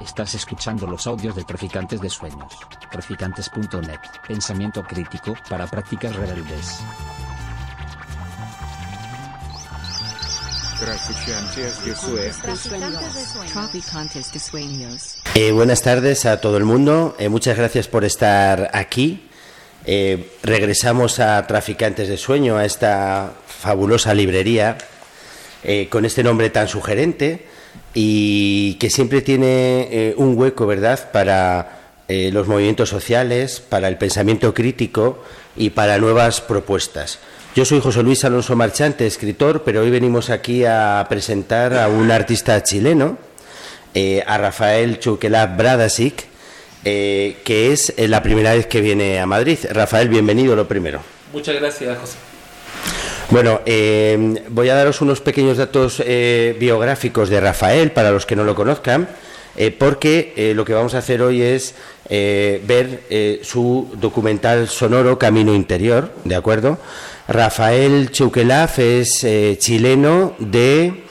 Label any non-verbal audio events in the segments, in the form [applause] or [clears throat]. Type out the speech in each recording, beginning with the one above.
Estás escuchando los audios de Traficantes de Sueños. Traficantes.net. Pensamiento crítico para prácticas rebeldes. Traficantes de Sueños. Traficantes de Sueños. Eh, buenas tardes a todo el mundo. Eh, muchas gracias por estar aquí. Eh, regresamos a Traficantes de Sueño, a esta fabulosa librería eh, con este nombre tan sugerente y que siempre tiene eh, un hueco, ¿verdad?, para eh, los movimientos sociales, para el pensamiento crítico y para nuevas propuestas. Yo soy José Luis Alonso Marchante, escritor, pero hoy venimos aquí a presentar a un artista chileno, eh, a Rafael Chuquelá Bradasic, que es la primera vez que viene a Madrid. Rafael, bienvenido lo primero. Muchas gracias, José. Bueno, eh, voy a daros unos pequeños datos eh, biográficos de Rafael para los que no lo conozcan, eh, porque eh, lo que vamos a hacer hoy es eh, ver su documental sonoro Camino Interior, ¿de acuerdo? Rafael Cheuquelaf es chileno de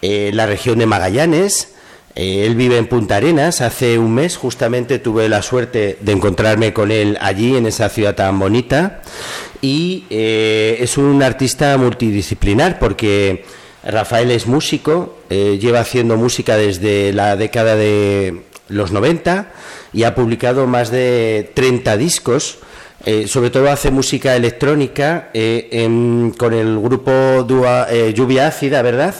la región de Magallanes. Él vive en Punta Arenas. Hace un mes justamente tuve la suerte de encontrarme con él allí, en esa ciudad tan bonita. Y eh, es un artista multidisciplinar porque Rafael es músico, eh, lleva haciendo música desde la década de los 90 y ha publicado más de 30 discos. Eh, sobre todo hace música electrónica en- con el grupo Dua- Lluvia Ácida, ¿verdad?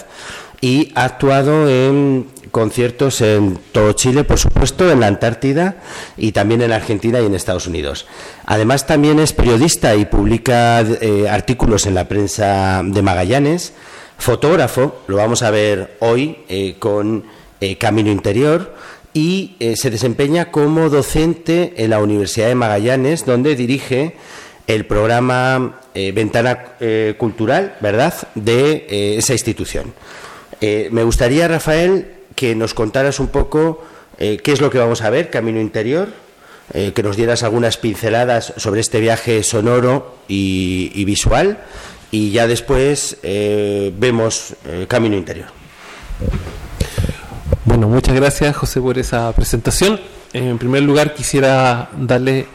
Y ha actuado en conciertos en todo Chile, por supuesto, en la Antártida y también en Argentina y en Estados Unidos. Además, también es periodista y publica eh, artículos en la prensa de Magallanes. Fotógrafo, lo vamos a ver hoy eh, con eh, Camino Interior y se desempeña como docente en la Universidad de Magallanes, donde dirige el programa Ventana Cultural, ¿verdad?, de esa institución. Eh, me gustaría, Rafael, que nos contaras un poco eh, qué es lo que vamos a ver, Camino Interior, eh, que nos dieras algunas pinceladas sobre este viaje sonoro y, y visual, y ya después vemos Camino Interior. Bueno, muchas gracias, José, por esa presentación. En primer lugar, quisiera darle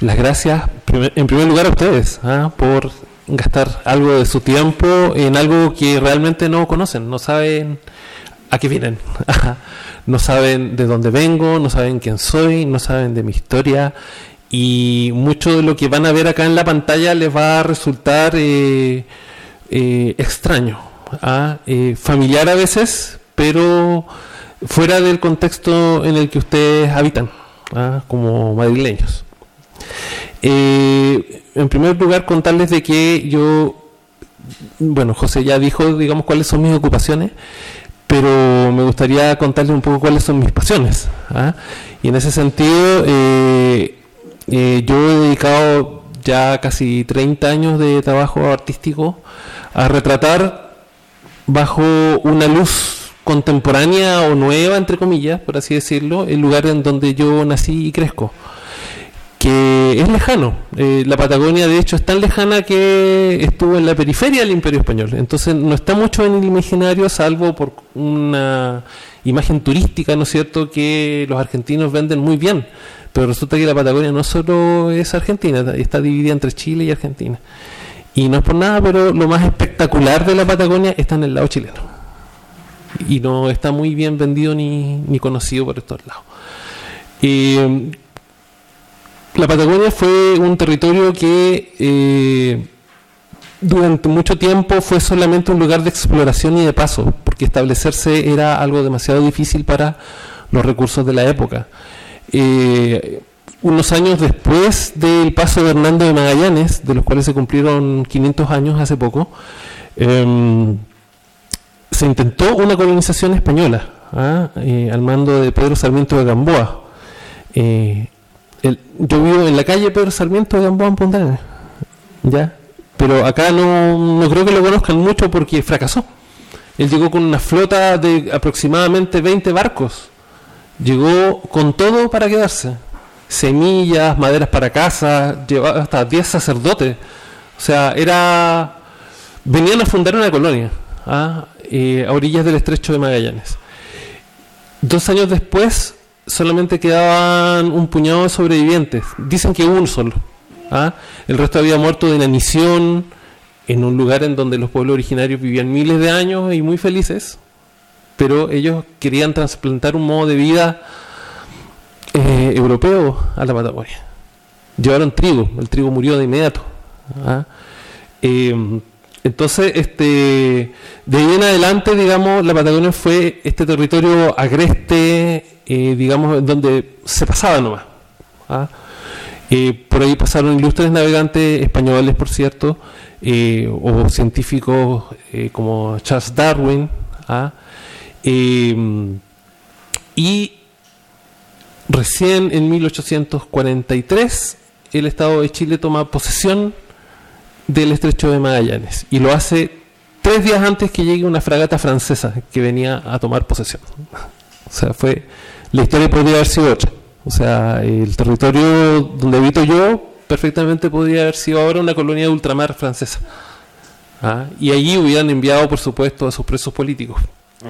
las gracias, en primer lugar, a ustedes, ¿ah? por gastar algo de su tiempo en algo que realmente no conocen, no saben a qué vienen, [laughs] no saben de dónde vengo, no saben quién soy, no saben de mi historia y mucho de lo que van a ver acá en la pantalla les va a resultar eh, eh, extraño, ¿ah? Eh, familiar a veces, pero fuera del contexto en el que ustedes habitan, ¿ah? como madrileños. Eh, en primer lugar, contarles de que yo, bueno, José ya dijo, digamos, cuáles son mis ocupaciones, pero me gustaría contarles un poco cuáles son mis pasiones. ¿ah? Y en ese sentido, eh, eh, yo he dedicado ya casi 30 años de trabajo artístico a retratar bajo una luz contemporánea o nueva, entre comillas, por así decirlo, el lugar en donde yo nací y crezco que es lejano. Eh, la Patagonia, de hecho, es tan lejana que estuvo en la periferia del Imperio Español. Entonces, no está mucho en el imaginario, salvo por una imagen turística, ¿no es cierto?, que los argentinos venden muy bien. Pero resulta que la Patagonia no solo es Argentina, está dividida entre Chile y Argentina. Y no es por nada, pero lo más espectacular de la Patagonia está en el lado chileno. Y no está muy bien vendido ni, ni conocido por estos lados. Eh, la Patagonia fue un territorio que eh, durante mucho tiempo fue solamente un lugar de exploración y de paso, porque establecerse era algo demasiado difícil para los recursos de la época. Eh, unos años después del paso de Hernando de Magallanes, de los cuales se cumplieron 500 años hace poco, em, se intentó una colonización española ¿ah? Eh, al mando de Pedro Sarmiento de Gamboa. Yo vivo en la calle Pedro Sarmiento de Gamboa en Punta Arenas, ¿ya? Pero acá no, no creo que lo conozcan mucho porque fracasó. Él llegó con una flota de aproximadamente 20 barcos. Llegó con todo para quedarse. Semillas, maderas para casa, llevaba hasta 10 sacerdotes. O sea, era... Venían a fundar una colonia ¿ah? Eh, a orillas del estrecho de Magallanes. Dos años después solamente quedaban un puñado de sobrevivientes. Dicen que uno solo. ¿ah? El resto había muerto de inanición en un lugar en donde los pueblos originarios vivían miles de años y muy felices, pero ellos querían trasplantar un modo de vida eh, europeo a la Patagonia. Llevaron trigo, el trigo murió de inmediato. ¿ah? Eh, entonces, este, de ahí en adelante, digamos, la Patagonia fue este territorio agreste, eh, digamos, donde se pasaba nomás. ¿ah? Eh, por ahí pasaron ilustres navegantes españoles, por cierto, eh, o científicos como Charles Darwin. ¿ah? y recién en 1843 el Estado de Chile toma posesión del estrecho de Magallanes y lo hace tres días antes que llegue una fragata francesa que venía a tomar posesión. O sea, fue la historia podría haber sido otra. O sea, el territorio donde habito yo perfectamente podría haber sido ahora una colonia de ultramar francesa. ¿Ah? Y allí hubieran enviado, por supuesto, a sus presos políticos,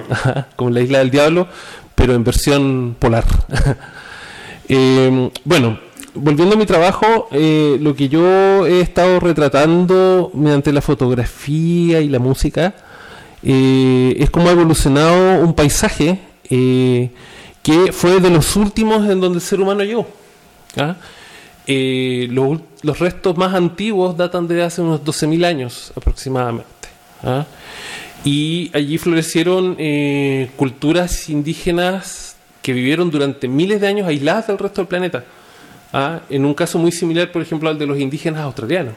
[laughs] como la isla del diablo, pero en versión polar. [laughs] eh, bueno, volviendo a mi trabajo, eh, lo que yo he estado retratando mediante la fotografía y la música eh, es cómo ha evolucionado un paisaje eh, que fue de los últimos en donde el ser humano llegó. ¿ah? Los, restos más antiguos datan de hace unos 12.000 años aproximadamente. ¿ah? Y allí florecieron culturas indígenas que vivieron durante miles de años aisladas del resto del planeta. ¿Ah? en un caso muy similar, por ejemplo, al de los indígenas australianos.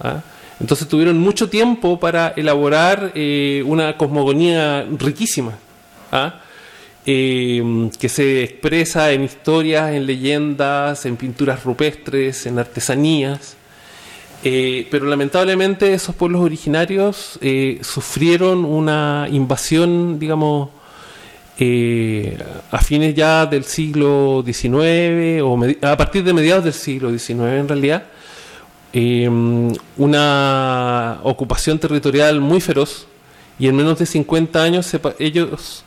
¿ah? Entonces tuvieron mucho tiempo para elaborar eh, una cosmogonía riquísima, ¿ah? eh, que se expresa en historias, en leyendas, en pinturas rupestres, en artesanías. Eh, pero lamentablemente esos pueblos originarios sufrieron una invasión, digamos, eh, a fines ya del siglo XIX, o a partir de mediados del siglo XIX en realidad, em, una ocupación territorial muy feroz y en menos de 50 años ellos,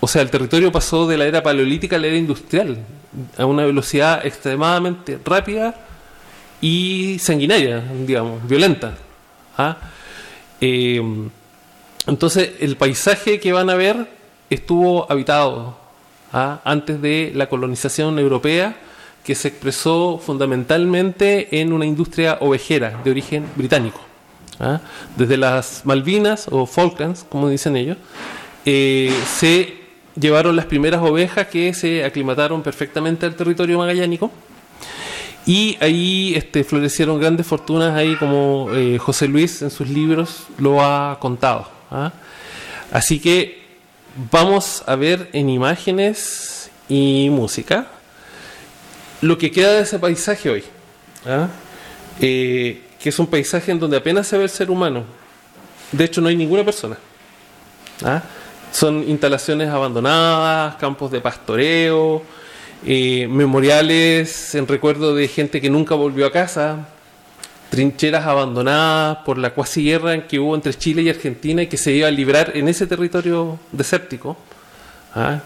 o sea, el territorio pasó de la era paleolítica a la era industrial a una velocidad extremadamente rápida y sanguinaria, digamos, violenta. ¿ah? Em, entonces, el paisaje que van a ver estuvo habitado ¿ah? antes de la colonización europea, que se expresó fundamentalmente en una industria ovejera de origen británico. ¿ah? Desde las Malvinas o Falklands, como dicen ellos, eh, se llevaron las primeras ovejas que se aclimataron perfectamente al territorio magallánico. Y ahí este, florecieron grandes fortunas, ahí como eh, José Luis en sus libros lo ha contado. ¿ah? Así que vamos a ver en imágenes y música lo que queda de ese paisaje hoy. ¿ah? Eh, que es un paisaje en donde apenas se ve el ser humano. De hecho, no hay ninguna persona. ¿ah? Son instalaciones abandonadas, campos de pastoreo, eh, memoriales en recuerdo de gente que nunca volvió a casa, trincheras abandonadas por la cuasi guerra que hubo entre Chile y Argentina y que se iba a librar en ese territorio desértico. ¿ah?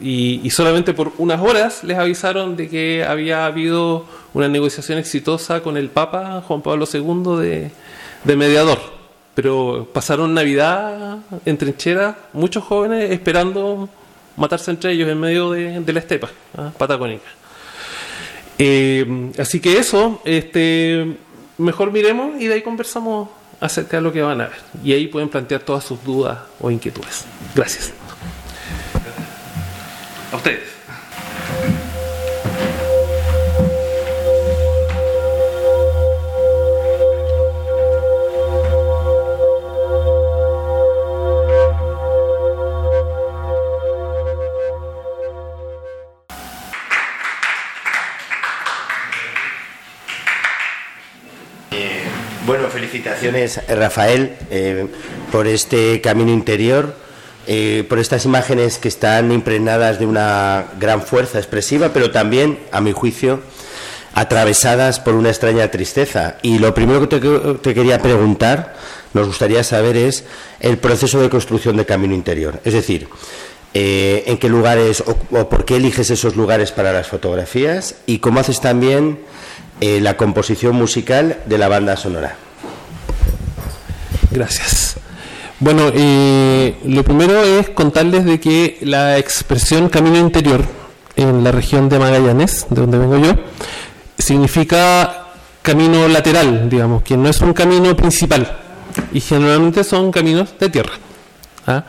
y, solamente por unas horas les avisaron de que había habido una negociación exitosa con el Papa Juan Pablo II de, mediador. Pero pasaron Navidad en trincheras, muchos jóvenes esperando matarse entre ellos en medio de, la estepa ¿ah? Eh, así que eso, este, mejor miremos y de ahí conversamos acerca de lo que van a ver. Y ahí pueden plantear todas sus dudas o inquietudes. Gracias. A ustedes. Felicitaciones, Rafael, eh, por este camino interior, eh, por estas imágenes que están impregnadas de una gran fuerza expresiva, pero también, a mi juicio, atravesadas por una extraña tristeza. Y lo primero que te, quería preguntar, nos gustaría saber, es el proceso de construcción de camino interior. Es decir, eh, en qué lugares o por qué eliges esos lugares para las fotografías y cómo haces también eh, la composición musical de la banda sonora. Gracias. Bueno, eh, lo primero es contarles de que la expresión camino interior en la región de Magallanes, de donde vengo yo, significa camino lateral, digamos, que no es un camino principal y generalmente son caminos de tierra. ¿ah?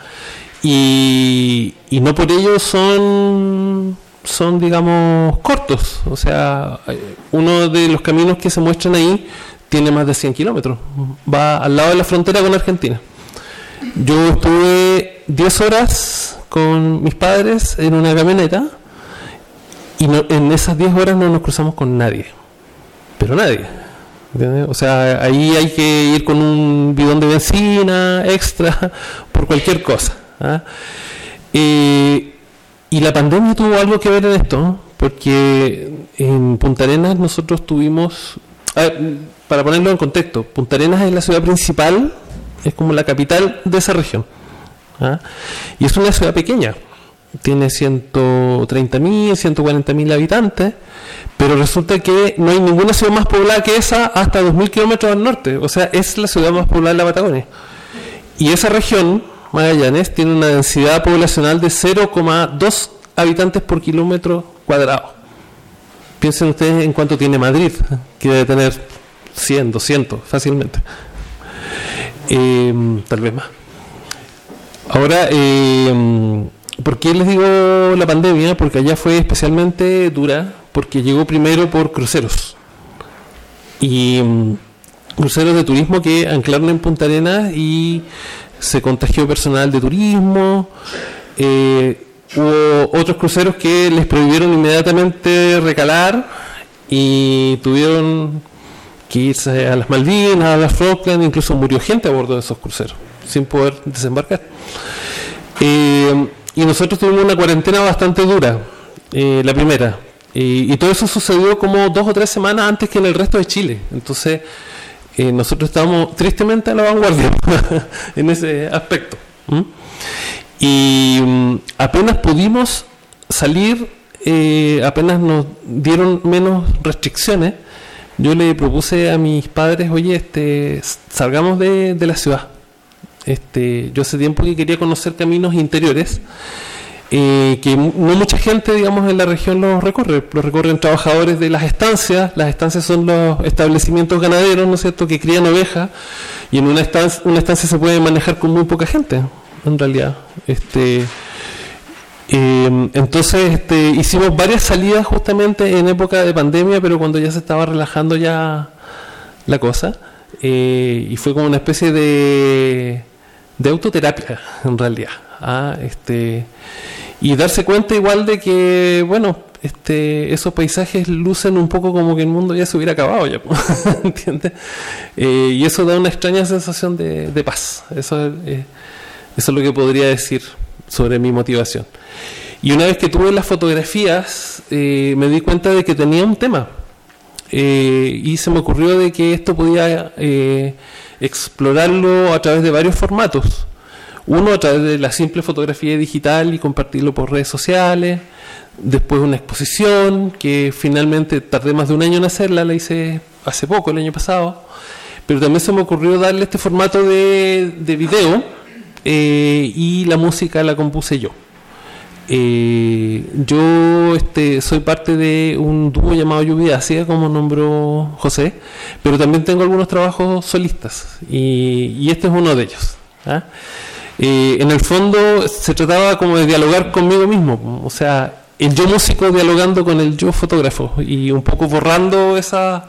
Y, y no por ello son, son, digamos, cortos. O sea, uno de los caminos que se muestran ahí tiene más de 100 kilómetros. Va al lado de la frontera con Argentina. Yo estuve 10 horas con mis padres en una camioneta y no- en esas 10 horas no nos cruzamos con nadie. Pero nadie. O sea, ahí hay que ir con un bidón de benzina extra [laughs] por cualquier cosa. ¿ah? Eh, y la pandemia tuvo algo que ver en esto, porque en Punta Arenas nosotros tuvimos, a para ponerlo en contexto, Punta Arenas es la ciudad principal, es como la capital de esa región. ¿ah? Y es una ciudad pequeña, tiene 130.000, 140.000 habitantes, pero resulta que no hay ninguna ciudad más poblada que esa hasta 2.000 kilómetros al norte, o sea, es la ciudad más poblada de la Patagonia. Y esa región, Magallanes, tiene una densidad poblacional de 0,2 habitantes por kilómetro cuadrado. Piensen ustedes en cuánto tiene Madrid, que debe tener 100, 200 fácilmente. Eh, tal vez más. Ahora, eh, ¿por qué les digo la pandemia? Porque allá fue especialmente dura, porque llegó primero por cruceros. Y mm, cruceros de turismo que anclaron en Punta Arenas y se contagió personal de turismo. eh, hubo otros cruceros que les prohibieron inmediatamente recalar y tuvieron que irse a las Malvinas, a las Falkland, incluso murió gente a bordo de esos cruceros sin poder desembarcar. Eh, y nosotros tuvimos una cuarentena bastante dura, eh, la primera. Y, y todo eso sucedió como dos o tres semanas antes que en el resto de Chile. Entonces, nosotros estábamos tristemente a la vanguardia [laughs] en ese aspecto. Y mm, apenas pudimos salir, eh, apenas nos dieron menos restricciones, yo le propuse a mis padres, oye, este, salgamos de, de la ciudad. Este, yo hace tiempo que quería conocer caminos interiores eh, que no mucha gente, digamos, en la región los recorre. Los recorren trabajadores de las estancias. Las estancias son los establecimientos ganaderos, ¿no es cierto?, que crían ovejas. Y en una estancia, una estancia se puede manejar con muy poca gente, en realidad. Este, eh, entonces este, hicimos varias salidas justamente en época de pandemia, pero cuando ya se estaba relajando ya la cosa. eh, y fue como una especie de, de autoterapia, en realidad. Ah, este, y darse cuenta igual de que, bueno, este, esos paisajes lucen un poco como que el mundo ya se hubiera acabado ya, [laughs] ¿entiendes? Eh, y eso da una extraña sensación de, paz. Eso es, eh, eso es lo que podría decir sobre mi motivación. Y una vez que tuve las fotografías, eh, me di cuenta de que tenía un tema. Y se me ocurrió de que esto podía explorarlo a través de varios formatos. Uno a través de la simple fotografía digital y compartirlo por redes sociales. Después una exposición que finalmente tardé más de un año en hacerla, la hice hace poco, el año pasado. Pero también se me ocurrió darle este formato de, de video eh, y la música la compuse yo. Eh, yo este, soy parte de un dúo llamado Lluvia Ácida, como nombró José, pero también tengo algunos trabajos solistas y, y este es uno de ellos. ¿ah? Eh, en el fondo se trataba como de dialogar conmigo mismo, o sea, el yo músico dialogando con el yo fotógrafo y un poco borrando esas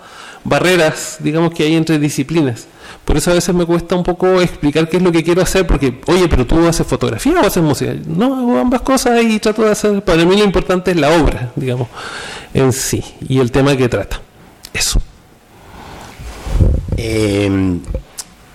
barreras, digamos, que hay entre disciplinas. Por eso a veces me cuesta un poco explicar qué es lo que quiero hacer, porque, oye, pero tú haces fotografía o haces música. No, hago ambas cosas y trato de hacer. Para mí lo importante es la obra, digamos, en sí, y el tema que trata. Eso. Eh,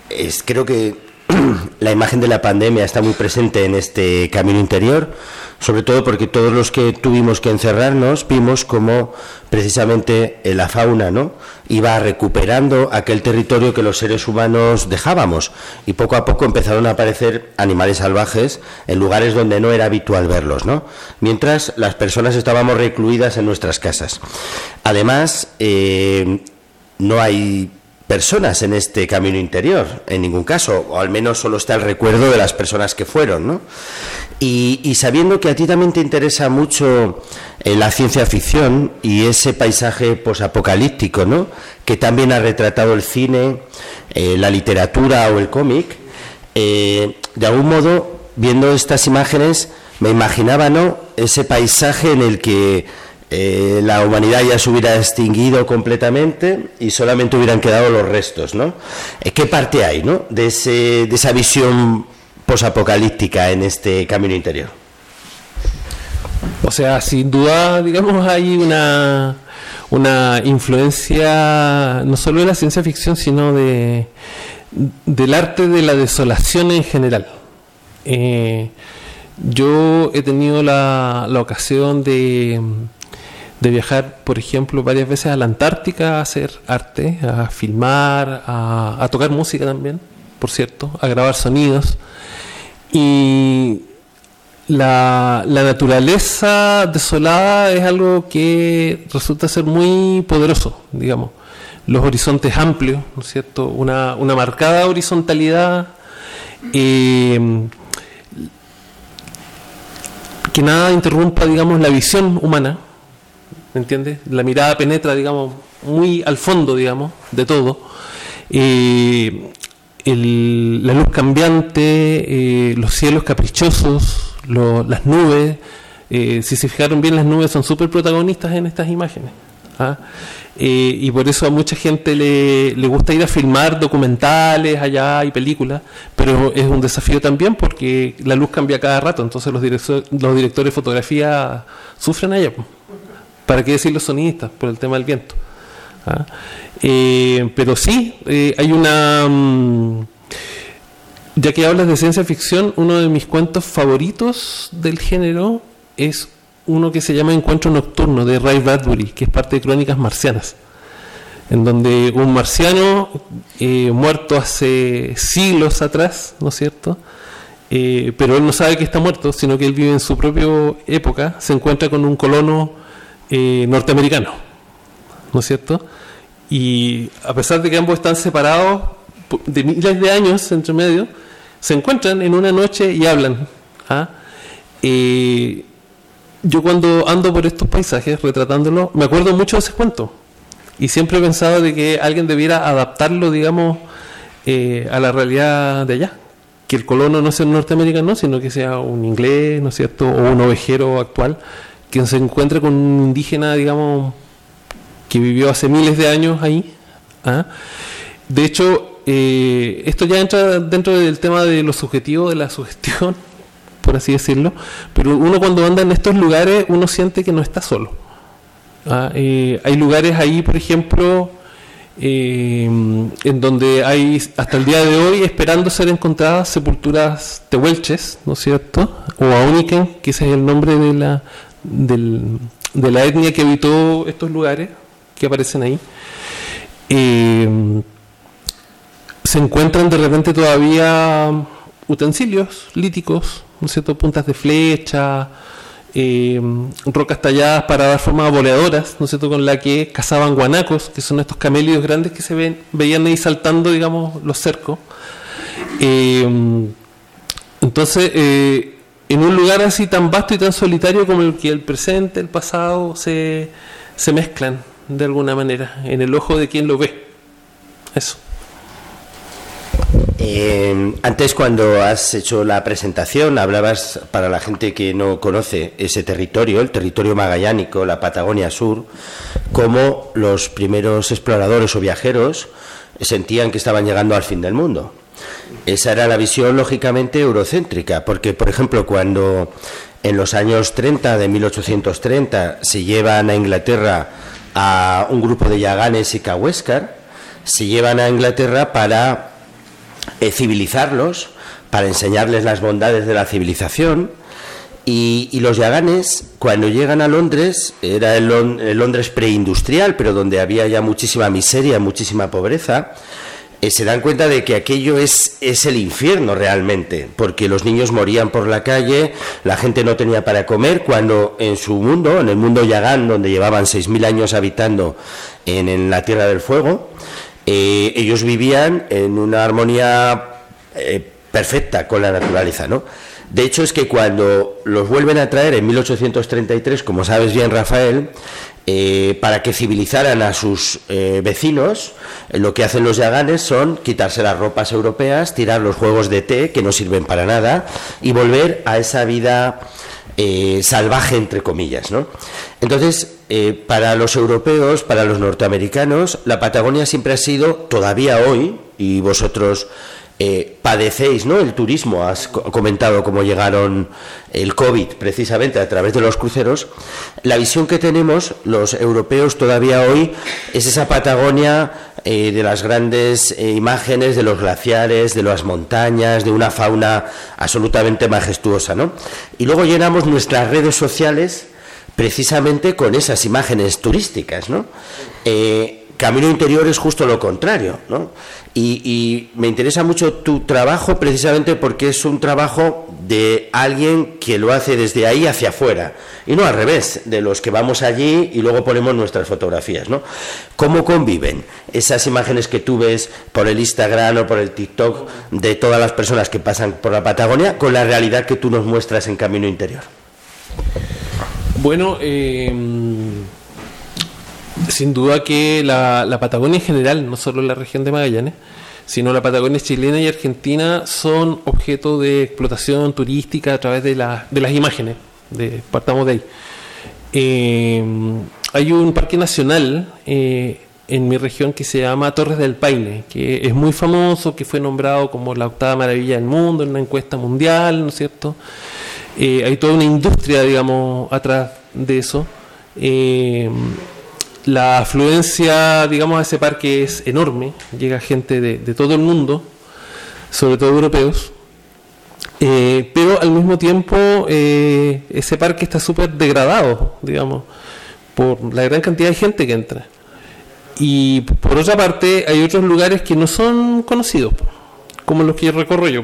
es, creo que [clears throat] la imagen de la pandemia está muy presente en este camino interior, sobre todo porque todos los que tuvimos que encerrarnos vimos como precisamente la fauna ¿no? iba recuperando aquel territorio que los seres humanos dejábamos y poco a poco empezaron a aparecer animales salvajes en lugares donde no era habitual verlos, ¿no? mientras las personas estábamos recluidas en nuestras casas. Además, eh, no hay personas en este camino interior, en ningún caso, o al menos solo está el recuerdo de las personas que fueron, ¿no? Y, sabiendo que a ti también te interesa mucho eh, la ciencia ficción y ese paisaje posapocalíptico, ¿no? Que también ha retratado el cine, eh, la literatura o el cómic, eh, de algún modo, viendo estas imágenes, me imaginaba, ¿no? Ese paisaje en el que eh, la humanidad ya se hubiera extinguido completamente y solamente hubieran quedado los restos, ¿no? Eh, ¿Qué parte hay, ¿no? De, ese, de esa visión posapocalíptica en este camino interior. O sea, sin duda, digamos, hay una, una influencia no solo de la ciencia ficción, sino de del arte de la desolación en general. Eh, yo he tenido la, la ocasión de de viajar, por ejemplo, varias veces a la Antártica a hacer arte, a filmar, a, tocar música también, por cierto, a grabar sonidos. Y la, la, naturaleza desolada es algo que resulta ser muy poderoso, digamos. Los horizontes amplios, ¿no es cierto? Una, una marcada horizontalidad. Eh, que nada interrumpa, digamos, la visión humana, ¿me entiendes? La mirada penetra, digamos, muy al fondo, digamos, de todo. Eh, la luz cambiante, eh, los cielos caprichosos, las nubes. Eh, si se fijaron bien, las nubes son súper protagonistas en estas imágenes. ¿ah? y por eso a mucha gente le, le, gusta ir a filmar documentales allá y películas, pero es un desafío también porque la luz cambia cada rato, entonces los, los directores de fotografía sufren allá. ¿Para qué decir los sonidistas? Por el tema del viento. ¿ah? Eh, pero sí, eh, hay una... Mm, ya que hablas de ciencia ficción, uno de mis cuentos favoritos del género es uno que se llama Encuentro Nocturno de Ray Bradbury, que es parte de Crónicas Marcianas, en donde un marciano eh, muerto hace siglos atrás, ¿no es cierto? pero él no sabe que está muerto, sino que él vive en su propia época, se encuentra con un colono eh, norteamericano, ¿no es cierto? Y a pesar de que ambos están separados de miles de años entre medio, se encuentran en una noche y hablan. ¿ah? Eh, yo cuando ando por estos paisajes retratándolos, me acuerdo mucho de ese cuento. Y siempre he pensado de que alguien debiera adaptarlo, digamos, eh, a la realidad de allá. Que el colono no sea un norteamericano, sino que sea un inglés, ¿no es cierto? O un ovejero actual quien se encuentra con un indígena, digamos, que vivió hace miles de años ahí. ¿ah? De hecho, eh, esto ya entra dentro del tema de lo subjetivo, de la sugestión, [laughs] por así decirlo, pero uno cuando anda en estos lugares, uno siente que no está solo. ¿ah? Eh, hay lugares ahí, por ejemplo, eh, en donde hay hasta el día de hoy esperando ser encontradas sepulturas tehuelches, ¿no es cierto? O auniken, que ese es el nombre de la, del, de la etnia que habitó estos lugares que aparecen ahí, eh, se encuentran de repente todavía utensilios líticos, ¿no cierto? puntas de flecha, eh, rocas talladas para dar forma a boleadoras, ¿no es cierto? con la que cazaban guanacos, que son estos camélidos grandes que se ven, veían ahí saltando, digamos, los cercos. Eh, entonces, en un lugar así tan vasto y tan solitario como el que el presente, el pasado se, se mezclan de alguna manera en el ojo de quien lo ve. Eso. Eh, antes cuando has hecho la presentación hablabas para la gente que no conoce ese territorio, el territorio magallánico, la Patagonia Sur, como los primeros exploradores o viajeros sentían que estaban llegando al fin del mundo. Esa era la visión lógicamente eurocéntrica, porque por ejemplo cuando en los años 30 de 1830 se llevan a Inglaterra a un grupo de yaganes y cahuéscar, se llevan a Inglaterra para eh, civilizarlos para enseñarles las bondades de la civilización. Y, los yaganes, cuando llegan a Londres, era el Londres preindustrial, pero donde había ya muchísima miseria, muchísima pobreza, eh, se dan cuenta de que aquello es, es el infierno realmente, porque los niños morían por la calle, la gente no tenía para comer, cuando en su mundo, en el mundo yagán, donde llevaban 6.000 años habitando en, en la Tierra del Fuego, eh, ellos vivían en una armonía eh, perfecta con la naturaleza, ¿no? De hecho, es que cuando los vuelven a traer en 1833, como sabes bien, Rafael, eh, para que civilizaran a sus eh, vecinos, eh, lo que hacen los yaganes son quitarse las ropas europeas, tirar los juegos de té, que no sirven para nada, y volver a esa vida salvaje, entre comillas. ¿no? Entonces, para los europeos, para los norteamericanos, la Patagonia siempre ha sido, todavía hoy, y vosotros eh, padecéis ¿no? el turismo, has co- comentado cómo llegaron el COVID precisamente a través de los cruceros, la visión que tenemos los europeos todavía hoy es esa Patagonia eh, de las grandes eh, imágenes de los glaciares, de las montañas, de una fauna absolutamente majestuosa. ¿no? Y luego llenamos nuestras redes sociales precisamente con esas imágenes turísticas, ¿no? Camino Interior es justo lo contrario, ¿no? Y, me interesa mucho tu trabajo precisamente porque es un trabajo de alguien que lo hace desde ahí hacia afuera y no al revés, de los que vamos allí y luego ponemos nuestras fotografías, ¿no? ¿Cómo conviven esas imágenes que tú ves por el Instagram o por el TikTok de todas las personas que pasan por la Patagonia con la realidad que tú nos muestras en Camino Interior? Bueno, eh, sin duda que la, Patagonia en general, no solo la región de Magallanes, sino la Patagonia chilena y argentina son objeto de explotación turística a través de las imágenes. De, partamos de ahí. Eh, hay un parque nacional eh, en mi región que se llama Torres del Paine, que es muy famoso, que fue nombrado como la octava maravilla del mundo en una encuesta mundial, ¿no es cierto? Eh, hay toda una industria, digamos, atrás de eso. La afluencia, digamos, a ese parque es enorme, llega gente de, todo el mundo, sobre todo europeos, Eh, pero al mismo tiempo eh, ese parque está súper degradado, digamos, por la gran cantidad de gente que entra. Y por otra parte hay otros lugares que no son conocidos, como los que recorro yo,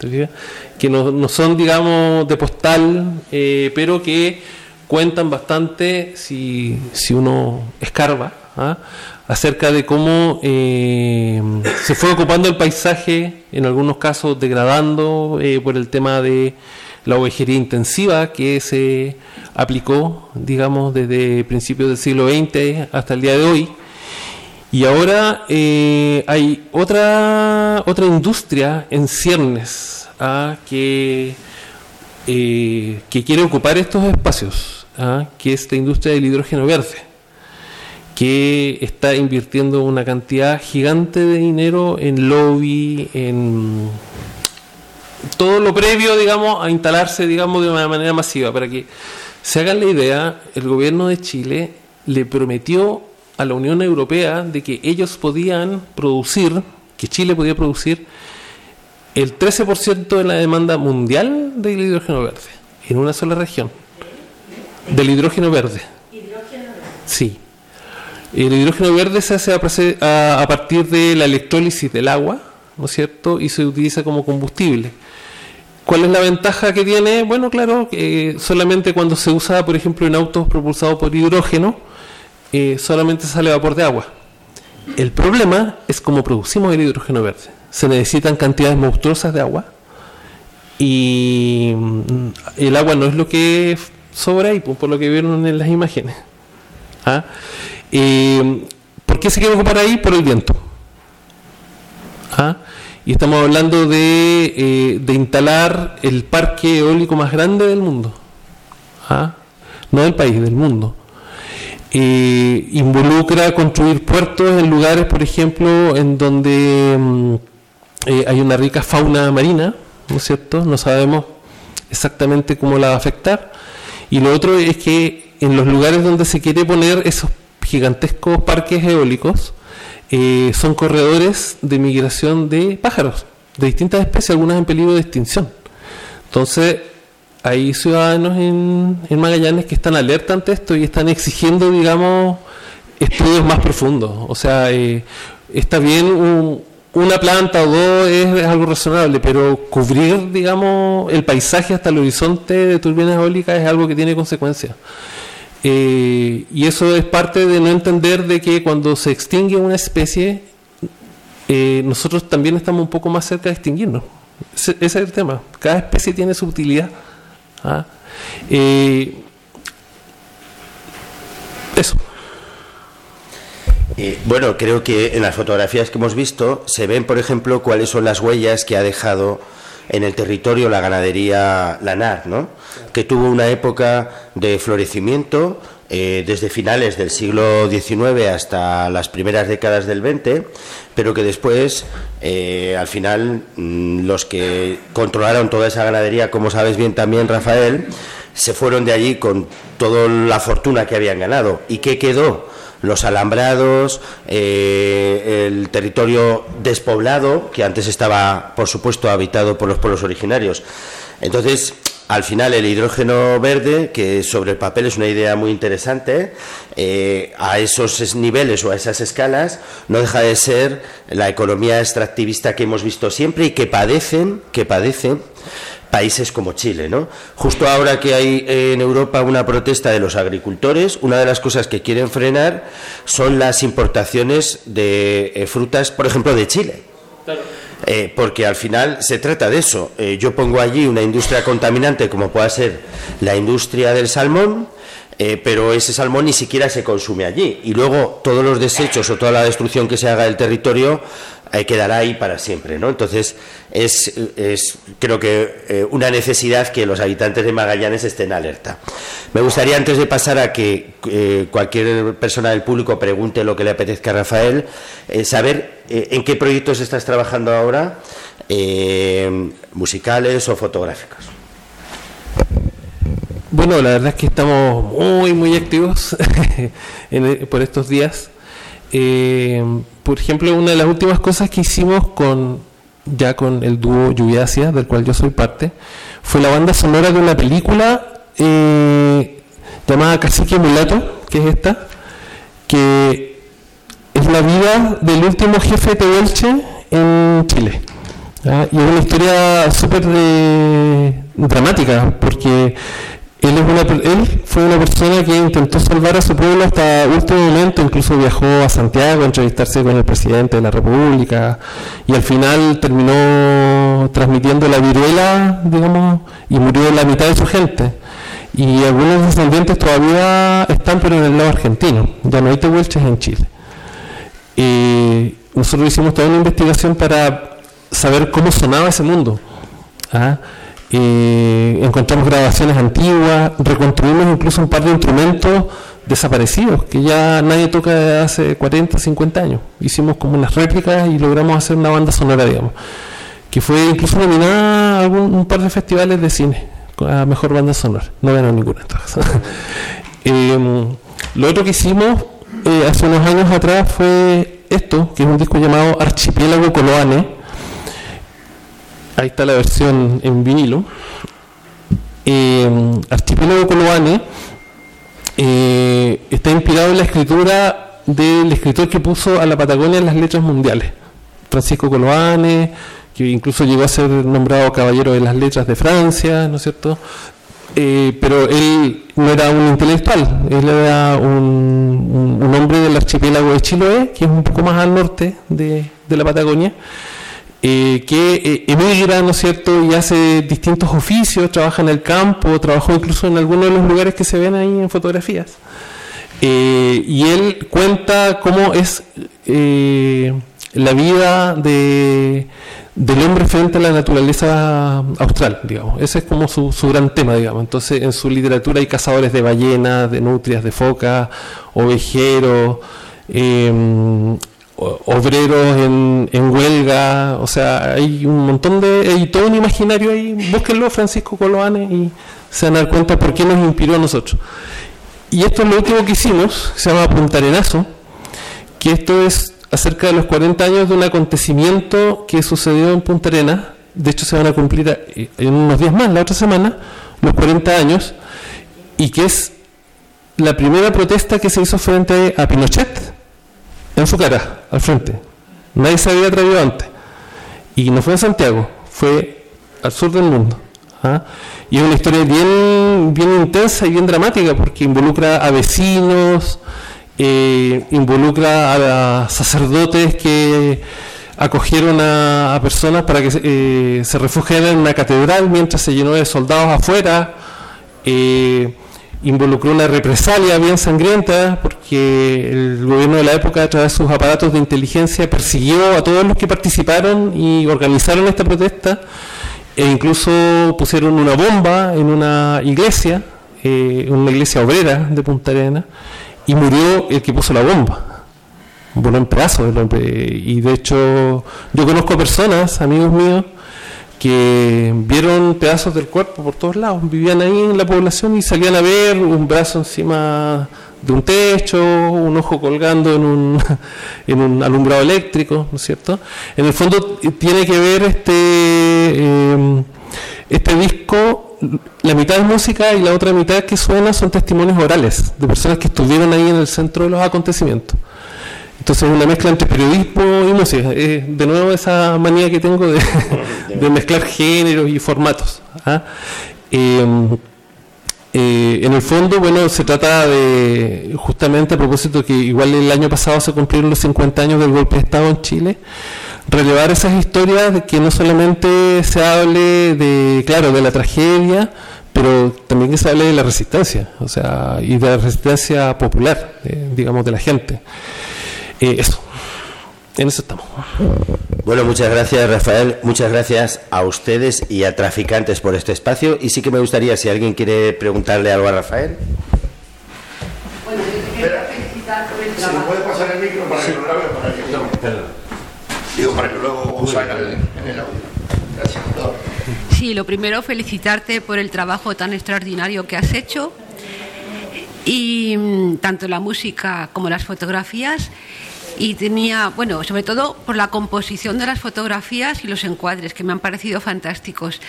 [laughs] que no, no son, digamos, de postal, eh, pero que cuentan bastante, si, si uno escarba, ¿ah? acerca de cómo eh, se fue ocupando el paisaje, en algunos casos degradando eh, por el tema de la ovejería intensiva que se aplicó, digamos, desde principios del siglo XX hasta el día de hoy. Y ahora eh, hay otra, otra industria en ciernes ¿ah? que, eh, que quiere ocupar estos espacios, ¿ah? que es la industria del hidrógeno verde, que está invirtiendo una cantidad gigante de dinero en lobby, en todo lo previo, digamos, a instalarse, digamos, de una manera masiva. Para que se hagan la idea, el gobierno de Chile le prometió a la Unión Europea de que ellos podían producir, que Chile podía producir el 13% de la demanda mundial del hidrógeno verde en una sola región. Del hidrógeno verde. Sí. El hidrógeno verde se hace a, partir de la electrólisis del agua, ¿no es cierto? Y se utiliza como combustible. ¿Cuál es la ventaja que tiene? Bueno, claro, que solamente cuando se usa, por ejemplo, en autos propulsados por hidrógeno, eh, solamente sale vapor de agua. El problema es cómo producimos el hidrógeno verde. Se necesitan cantidades monstruosas de agua y el agua no es lo que sobra ahí, pues, por lo que vieron en las imágenes. ¿Ah? ¿Por qué se quiere ocupar ahí? Por el viento. ¿Ah? Y estamos hablando de, eh, de instalar el parque eólico más grande del mundo. ¿Ah? No del país, del mundo. Involucra construir puertos en lugares, por ejemplo, en donde mm, eh, hay una rica fauna marina, ¿no es cierto? No sabemos exactamente cómo la va a afectar. Y lo otro es que en los lugares donde se quiere poner esos gigantescos parques eólicos, eh, son corredores de migración de pájaros. de distintas especies, algunas en peligro de extinción. Entonces, hay ciudadanos en, Magallanes que están alerta ante esto y están exigiendo, digamos, estudios más profundos. O sea, eh, está bien una planta o dos es, algo razonable, pero cubrir, digamos, el paisaje hasta el horizonte de turbinas eólicas es algo que tiene consecuencias. Eh, y eso es parte de no entender de que cuando se extingue una especie, eh, nosotros también estamos un poco más cerca de extinguirnos. Ese, es el tema. Cada especie tiene su utilidad. ¿ah? eso. Eh, bueno, creo que en las fotografías que hemos visto se ven, por ejemplo, cuáles son las huellas que ha dejado en el territorio la ganadería lanar, ¿no? que tuvo una época de florecimiento eh, desde finales del siglo XIX hasta las primeras décadas del XX, pero que después, eh, al final, mm, los que controlaron toda esa ganadería, como sabes bien también, Rafael, se fueron de allí con toda la fortuna que habían ganado. ¿Y qué quedó? Los alambrados, eh, el territorio despoblado, que antes estaba, por supuesto, habitado por los pueblos originarios. Entonces, al final el hidrógeno verde, que sobre el papel es una idea muy interesante, eh, a esos niveles o a esas escalas, no deja de ser la economía extractivista que hemos visto siempre y que padecen, que padecen países como Chile. ¿no? Justo ahora que hay en Europa una protesta de los agricultores, una de las cosas que quieren frenar son las importaciones de eh, frutas, por ejemplo, de Chile. Eh, porque al final se trata de eso. Eh, yo pongo allí una industria contaminante como pueda ser la industria del salmón, pero ese salmón ni siquiera se consume allí. Y luego todos los desechos o toda la destrucción que se haga del territorio quedará ahí para siempre. ¿no? Entonces, es, es creo que eh, una necesidad que los habitantes de Magallanes estén alerta. Me gustaría, antes de pasar a que eh, cualquier persona del público pregunte lo que le apetezca a Rafael, eh, saber en qué proyectos estás trabajando ahora, musicales o fotográficos. Bueno, la verdad es que estamos muy, muy activos [laughs] por estos días. Eh, por ejemplo, una de las últimas cosas que hicimos con ya con el dúo Lluviacia, del cual yo soy parte, fue la banda sonora de una película eh, llamada Cacique Mulato, que es esta, que es la vida del último jefe de Tehuelche en Chile. Y es una historia súper eh, dramática, porque él, fue una persona que intentó salvar a su pueblo hasta último momento, incluso viajó a Santiago a entrevistarse con el presidente de la República y al final terminó transmitiendo la viruela, digamos, y murió la mitad de su gente. Y algunos descendientes todavía están, pero en el lado argentino, ya no hay tehuelches en Chile. Y nosotros hicimos toda una investigación para saber cómo sonaba ese mundo. ¿ah? Encontramos grabaciones antiguas, reconstruimos incluso un par de instrumentos desaparecidos que ya nadie toca desde hace 40, 50 años. Hicimos como unas réplicas y logramos hacer una banda sonora, digamos, que fue incluso nominada a un par de festivales de cine a mejor banda sonora. No ganó ninguna eh, [laughs] lo otro que hicimos eh, hace unos años atrás fue esto, que es un disco llamado Archipiélago Coloane Ahí está la versión en vinilo. Eh, Archipiélago Coloane eh, está inspirado en la escritura del escritor que puso a la Patagonia en las letras mundiales, Francisco Coloane, que incluso llegó a ser nombrado caballero de las letras de Francia, ¿no es cierto? Eh, pero él no era un intelectual, él era un, hombre del archipiélago de Chiloé, que es un poco más al norte de, de la Patagonia, eh, que eh, emigra, ¿no es cierto?, y hace distintos oficios, trabaja en el campo, trabajó incluso en algunos de los lugares que se ven ahí en fotografías. Eh, y él cuenta cómo es la vida de, del hombre frente a la naturaleza austral, digamos. Ese es como su gran tema, digamos. Entonces, en su literatura hay cazadores de ballenas, de nutrias, de focas, ovejeros, obreros en, huelga, o sea, hay un montón de, hay todo un imaginario ahí, búsquenlo Francisco Coloane y se van a dar cuenta por qué nos inspiró a nosotros. Y esto es lo último que hicimos, se llama Punta Arenazo, que esto es acerca de los 40 años de un acontecimiento que sucedió en Punta Arenas. De hecho, se van a cumplir en unos días más, la otra semana, los 40 años, y que es la primera protesta que se hizo frente a Pinochet, en su cara, al frente. Nadie se había atrevido antes. Y no fue en Santiago, fue al sur del mundo. ¿ah? Y es una historia bien, bien intensa y bien dramática porque involucra a vecinos, eh, involucra a sacerdotes que acogieron a, personas para que eh, se refugiaran en una catedral mientras se llenó de soldados afuera. Eh, involucró una represalia bien sangrienta porque el gobierno de la época a través de sus aparatos de inteligencia persiguió a todos los que participaron y organizaron esta protesta e incluso pusieron una bomba en una iglesia, eh, una iglesia obrera de Punta Arena y murió el que puso la bomba. Voló en pedazos el hombre. Y de hecho, yo conozco personas, amigos míos, que vieron pedazos del cuerpo por todos lados, vivían ahí en la población y salían a ver un brazo encima de un techo, un ojo colgando en un, [laughs] en un alumbrado eléctrico, ¿no es cierto? En el fondo tiene que ver este, eh, este disco, la mitad es música y la otra mitad que suena son testimonios orales de personas que estuvieron ahí en el centro de los acontecimientos. Entonces es una mezcla entre periodismo y música. de nuevo esa manía que tengo de, [laughs] mezclar géneros y formatos. ¿ah? Em, eh, en el fondo, bueno, se trata de, justamente a propósito que igual el año pasado se cumplieron los 50 años del golpe de Estado en Chile, relevar esas historias de que no solamente se hable de, claro, de la tragedia, pero también que se hable de la resistencia, o sea, y de la resistencia popular, eh, digamos, de la gente. Eh, eso. En eso estamos. Bueno, muchas gracias Rafael, muchas gracias a ustedes y a Traficantes por este espacio. Y sí que me gustaría, si alguien quiere preguntarle algo a Rafael. Bueno, felicitar por el trabajo. puede pasar el micro para que lo grabe, para que, Digo, para que luego salga en el audio. Gracias. Sí, lo primero, felicitarte por el trabajo tan extraordinario que has hecho y mm, tanto la música como las fotografías y tenía, bueno, sobre todo por la composición de las fotografías y los encuadres que me han parecido fantásticos.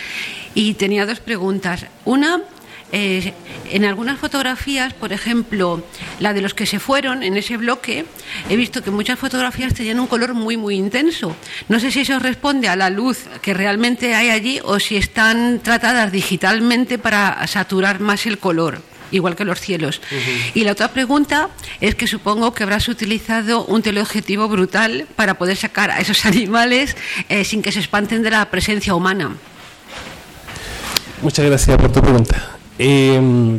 Y tenía dos preguntas. Una, eh, en algunas fotografías, por ejemplo, la de los que se fueron en ese bloque, he visto que muchas fotografías tenían un color muy, muy intenso. No sé si eso responde a la luz que realmente hay allí o si están tratadas digitalmente para saturar más el color igual que los cielos. Y la otra pregunta es que supongo que habrás utilizado un teleobjetivo brutal para poder sacar a esos [laughs] animales eh, sin que se espanten de la presencia humana. Muchas gracias por tu pregunta. Em,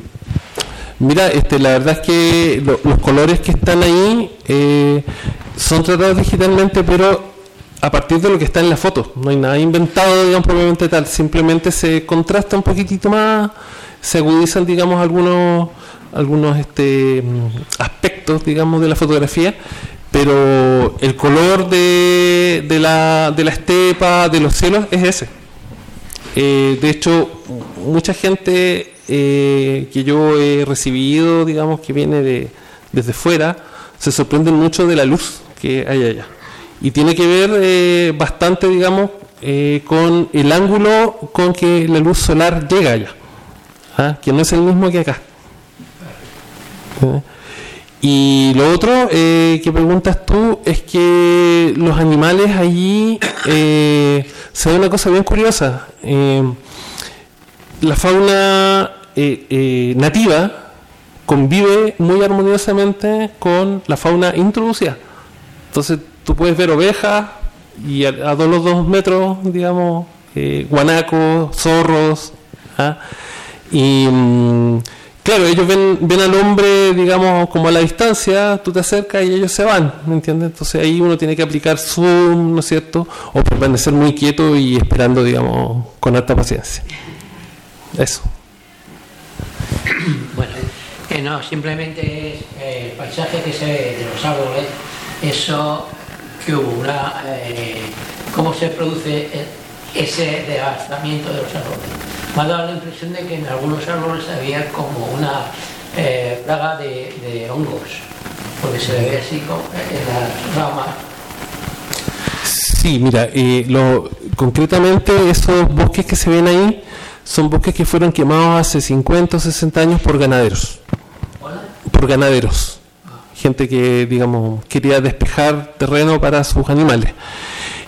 mira, este, la verdad es que los colores que están ahí eh, son tratados digitalmente, pero a partir de lo que está en la foto. No hay nada inventado, digamos, probablemente tal. Simplemente se contrasta un poquitito más se agudizan, digamos, algunos, algunos este, aspectos, digamos, de la fotografía, pero el color de, de, la, de la estepa, de los cielos, es ese. Eh, de hecho, mucha gente eh, que yo he recibido, digamos, que viene de, desde fuera, se sorprenden mucho de la luz que hay allá. Y tiene que ver eh, bastante, digamos, con el ángulo con que la luz solar llega allá. ¿Ah? que no es el mismo que acá. Y lo otro eh, que preguntas tú es que los animales allí eh, se ve una cosa bien curiosa. Eh, la fauna nativa convive muy armoniosamente con la fauna introducida. Entonces tú puedes ver ovejas y a, a dos, los dos metros, digamos, guanacos, zorros. ¿ah? Y mm, claro, ellos ven, ven al hombre, digamos, como a la distancia, tú te acercas y ellos se van, ¿me entiendes? Entonces ahí uno tiene que aplicar zoom, ¿no es cierto? O permanecer muy quieto y esperando, digamos, con alta paciencia. Eso. Bueno, que no, simplemente es eh, el paisaje que se de los árboles, eso que hubo, una, eh, cómo se produce ese devastamiento de los árboles me ha dado la impresión de que en algunos árboles había como una eh, plaga de, hongos, porque se ve así como en las ramas Sí, mira, eh, lo, concretamente esos bosques que se ven ahí son bosques que fueron quemados hace 50 o 60 años por ganaderos. Por ganaderos. Gente que, digamos, quería despejar terreno para sus animales.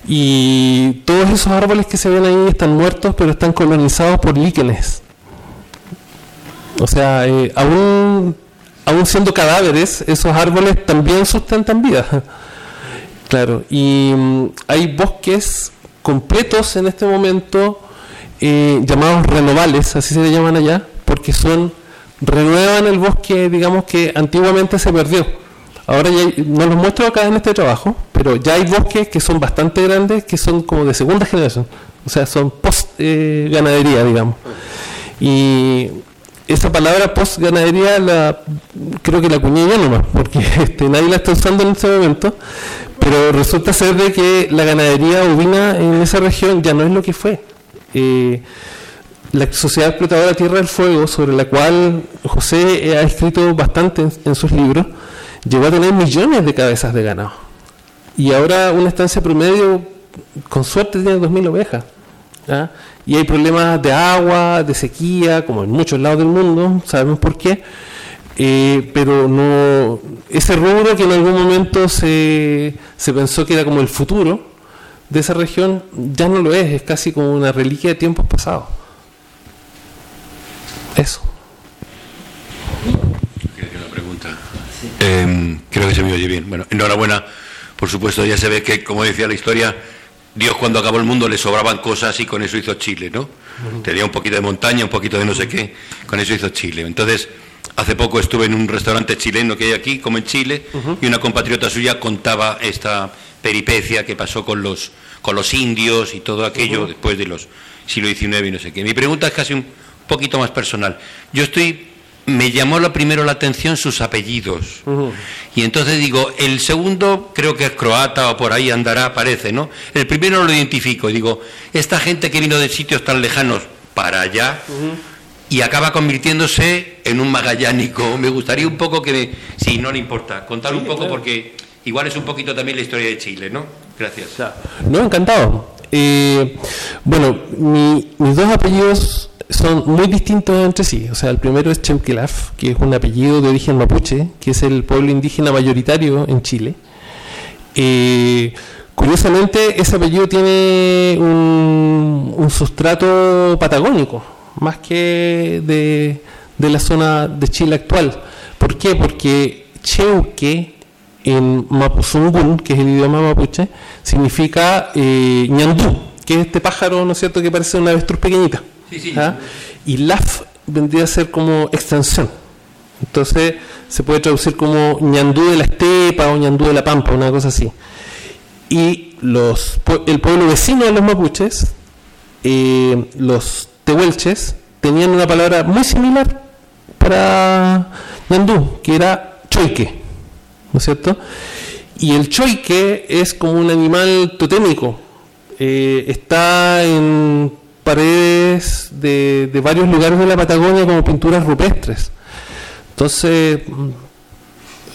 Y todos esos árboles que se ven ahí están muertos, pero están colonizados por líquenes. O sea, eh, aún, aún siendo cadáveres, esos árboles también sustentan vida. [laughs] Claro, y mm, hay bosques completos en este momento eh, llamados renovales, así se le llaman allá, porque son renuevan el bosque, digamos que antiguamente se perdió. Ahora ya no los muestro acá en este trabajo, pero ya hay bosques que son bastante grandes, que son como de segunda generación, o sea, son post eh, ganadería, digamos. Y esa palabra post ganadería la creo que la acuñé yo nomás, porque [laughs] este, nadie la está usando en este momento, pero resulta ser de que la ganadería ovina en esa región ya no es lo que fue. Eh, la sociedad explotadora Tierra del Fuego, sobre la cual José ha escrito bastante en sus libros, llegó a tener millones de cabezas de ganado. Y ahora una estancia promedio, con suerte, tiene 2.000 ovejas. ¿ah? Y hay problemas de agua, de sequía, como en muchos lados del mundo, sabemos por qué. Eh, pero no ese rubro que en algún momento se, se pensó que era como el futuro de esa región, ya no lo es, es casi como una reliquia de tiempos pasados. Eso. Quiero hacer una pregunta. Eh, creo que se me oye bien. Bueno, enhorabuena. Por supuesto, ya se ve que, como decía la historia, Dios cuando acabó el mundo le sobraban cosas y con eso hizo Chile, ¿no? Tenía un poquito de montaña, un poquito de no sé qué, con eso hizo Chile. Entonces, hace poco estuve en un restaurante chileno que hay aquí, como en Chile, y una compatriota suya contaba esta peripecia que pasó con los, con los indios y todo aquello después de los siglo XIX y no sé qué. Mi pregunta es casi un poquito más personal. Yo estoy me llamó lo primero la atención sus apellidos. Y entonces digo, el segundo creo que es croata o por ahí andará, parece, ¿no? El primero no lo identifico digo, esta gente que vino de sitios tan lejanos para allá y acaba convirtiéndose en un magallánico. [laughs] Me gustaría un poco que, me, si no le importa, contar un poco porque igual es un poquito también la historia de Chile, ¿no? Gracias. No, encantado. Eh, bueno, mi- mis dos apellidos son muy distintos entre sí. O sea, el primero es Chemquilaf, que es un apellido de origen mapuche, que es el pueblo indígena mayoritario en Chile. Eh, curiosamente, ese apellido tiene un, un sustrato patagónico, más que de, de la zona de Chile actual. ¿Por qué? Porque Cheuque en Mapuzungún, que es el idioma mapuche, significa eh, ñandú, que es este pájaro, ¿no es cierto?, que parece una avestruz pequeñita. ¿Ah? Y laf vendría a ser como extensión. Entonces se puede traducir como ñandú de la estepa o ñandú de la pampa, una cosa así. Y los, el pueblo vecino de los mapuches, eh, los tehuelches, tenían una palabra muy similar para ñandú, que era choique, ¿no es cierto? Y el choique es como un animal totémico. Eh, está en paredes de, de varios lugares de la Patagonia como pinturas rupestres. Entonces, mm,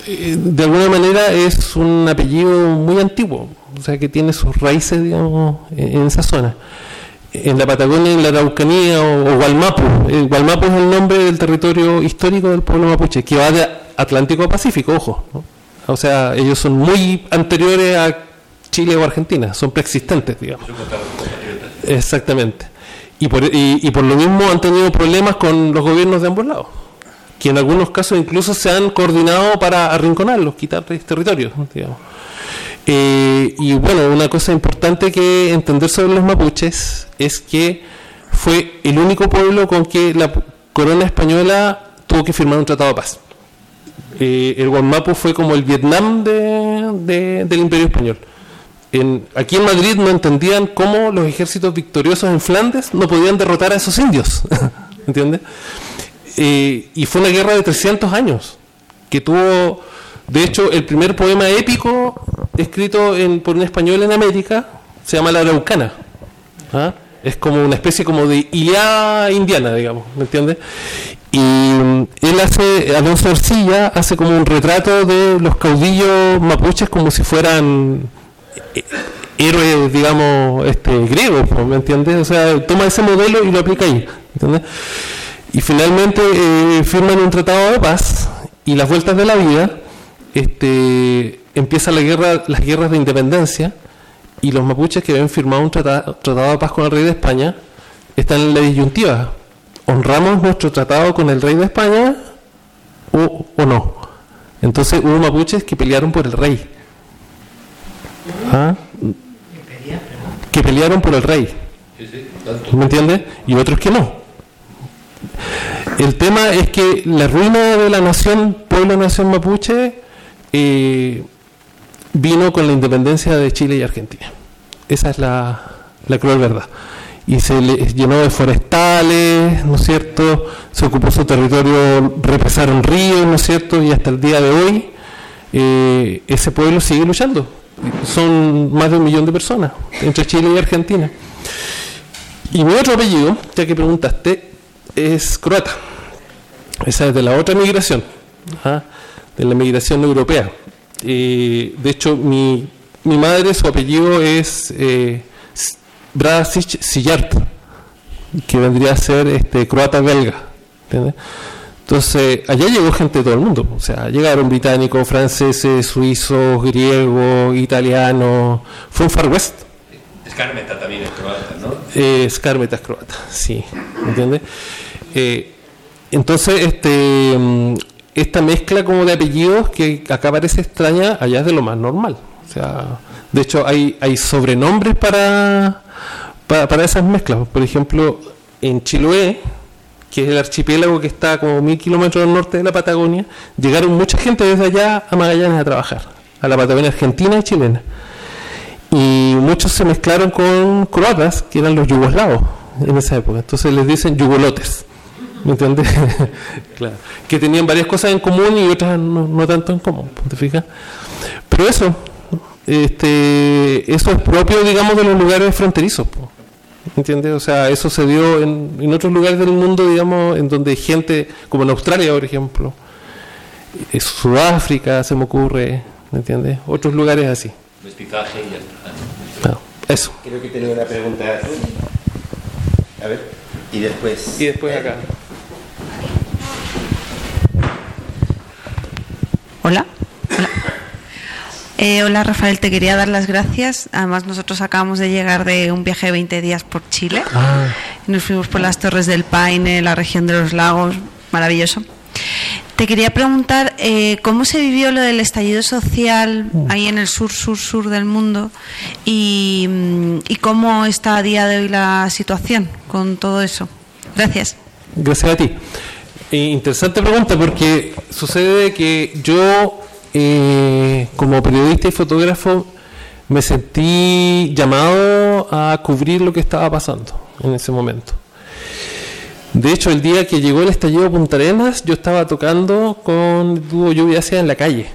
eh, de alguna manera es un apellido muy antiguo, o sea que tiene sus raíces, digamos, en esa zona. En la Patagonia, en la Araucanía o, o Gualmapu. Eh, Gualmapu es el nombre del territorio histórico del pueblo mapuche, que va de Atlántico a Pacífico, ojo. ¿no? O sea, ellos son muy anteriores a Chile o Argentina, son preexistentes, digamos. Exactamente. Y por, y, por lo mismo han tenido problemas con los gobiernos de ambos lados, que en algunos casos incluso se han coordinado para arrinconarlos, quitarles territorios, digamos. Eh, y bueno, una cosa importante que entender sobre los mapuches es que fue el único pueblo con que la corona española tuvo que firmar un tratado de paz. Eh, el Guanmapu fue como el Vietnam de- del Imperio Español. Aquí en Madrid no entendían cómo los ejércitos victoriosos en Flandes no podían derrotar a esos indios. [laughs] ¿Entiendes? Eh, y fue una guerra de 300 años que tuvo, de hecho, el primer poema épico escrito por un español en América se llama La Araucana. ¿Ah? Es como una especie como de Iliada indiana, digamos, ¿me entiendes? Y mm, él hace, Alonso Ercilla hace como un retrato de los caudillos mapuches como si fuean eh, héroes, digamos, este, griegos, ¿me entiendes? O sea, toma ese modelo y lo aplica ahí. Y finalmente eh, firman un tratado de paz y las vueltas de la vida, este, empieza la guerra, las guerras de independencia y los mapuches que habían firmado un tratado, tratado de paz con el rey de España están en la disyuntiva. ¿Honramos nuestro tratado con el rey de España o, o no? Entonces hubo mapuches que pelearon por el rey. ¿Ah? Que pelearon por el rey. ¿Me entiendes? Y otros que no. El tema es que la ruina de la nación, pueblo-nación mapuche, eh, vino con la independencia de Chile y Argentina. Esa es la, la cruel verdad. Y se le llenó de forestales, ¿no es cierto? Se ocupó su territorio, represaron ríos, ¿no es cierto? Y hasta el día de hoy eh, ese pueblo sigue luchando. Son más de un millón de personas entre Chile y Argentina. Y mi otro apellido, ya que preguntaste, es croata. Esa es de la otra migración, ¿ah? de la migración europea. De hecho, mi, mi, madre, su apellido es eh, Brasic Sillart, que vendría a ser este, croata-belga. Entonces, allá llegó gente de todo el mundo. O sea, llegaron británicos, franceses, suizos, griegos, italianos. Fue un Far West. Escarmeta también es croata, ¿no? Eh, Escarmeta es croata, sí. ¿Entiendes? Eh, entonces, este, mm, esta mezcla como de apellidos que acá parece extraña, allá es de lo más normal. O sea, de hecho, hay, hay sobrenombres para, para, para esas mezclas. Por ejemplo, en Chiloé, que es el archipiélago que está como mil kilómetros al norte de la Patagonia, llegaron mucha gente desde allá a Magallanes a trabajar, a la Patagonia argentina y chilena. Y muchos se mezclaron con croatas, que eran los yugoslavos en esa época. Entonces les dicen yugolotes. ¿Me entiendes? [laughs] claro. Que tenían varias cosas en común y otras no, no tanto en común, ¿te fijas? Pero eso, este, eso es propio, digamos, de los lugares fronterizos. ¿Entiendes? O sea, eso se dio en, en, otros lugares del mundo, digamos, en donde gente, como en Australia, por ejemplo, en Sudáfrica se me ocurre, ¿me entiendes? Otros lugares así. Mestizaje y. No, eso. Creo que tenía una pregunta. A ver, y después. Y después acá. Hola. Hola. Eh, hola Rafael, te quería dar las gracias. Además nosotros acabamos de llegar de un viaje de 20 días por Chile. Ah. Nos fuimos por las Torres del Paine, la región de los lagos, maravilloso. Te quería preguntar eh, cómo se vivió lo del estallido social ahí en el sur, sur, sur del mundo y, y cómo está a día de hoy la situación con todo eso. Gracias. Gracias a ti. Eh, interesante pregunta porque sucede que yo eh, como periodista y fotógrafo me sentí llamado a cubrir lo que estaba pasando en ese momento. De hecho, el día que llegó el estallido Punta Arenas, yo estaba tocando con dúo lluvia hacia en la calle.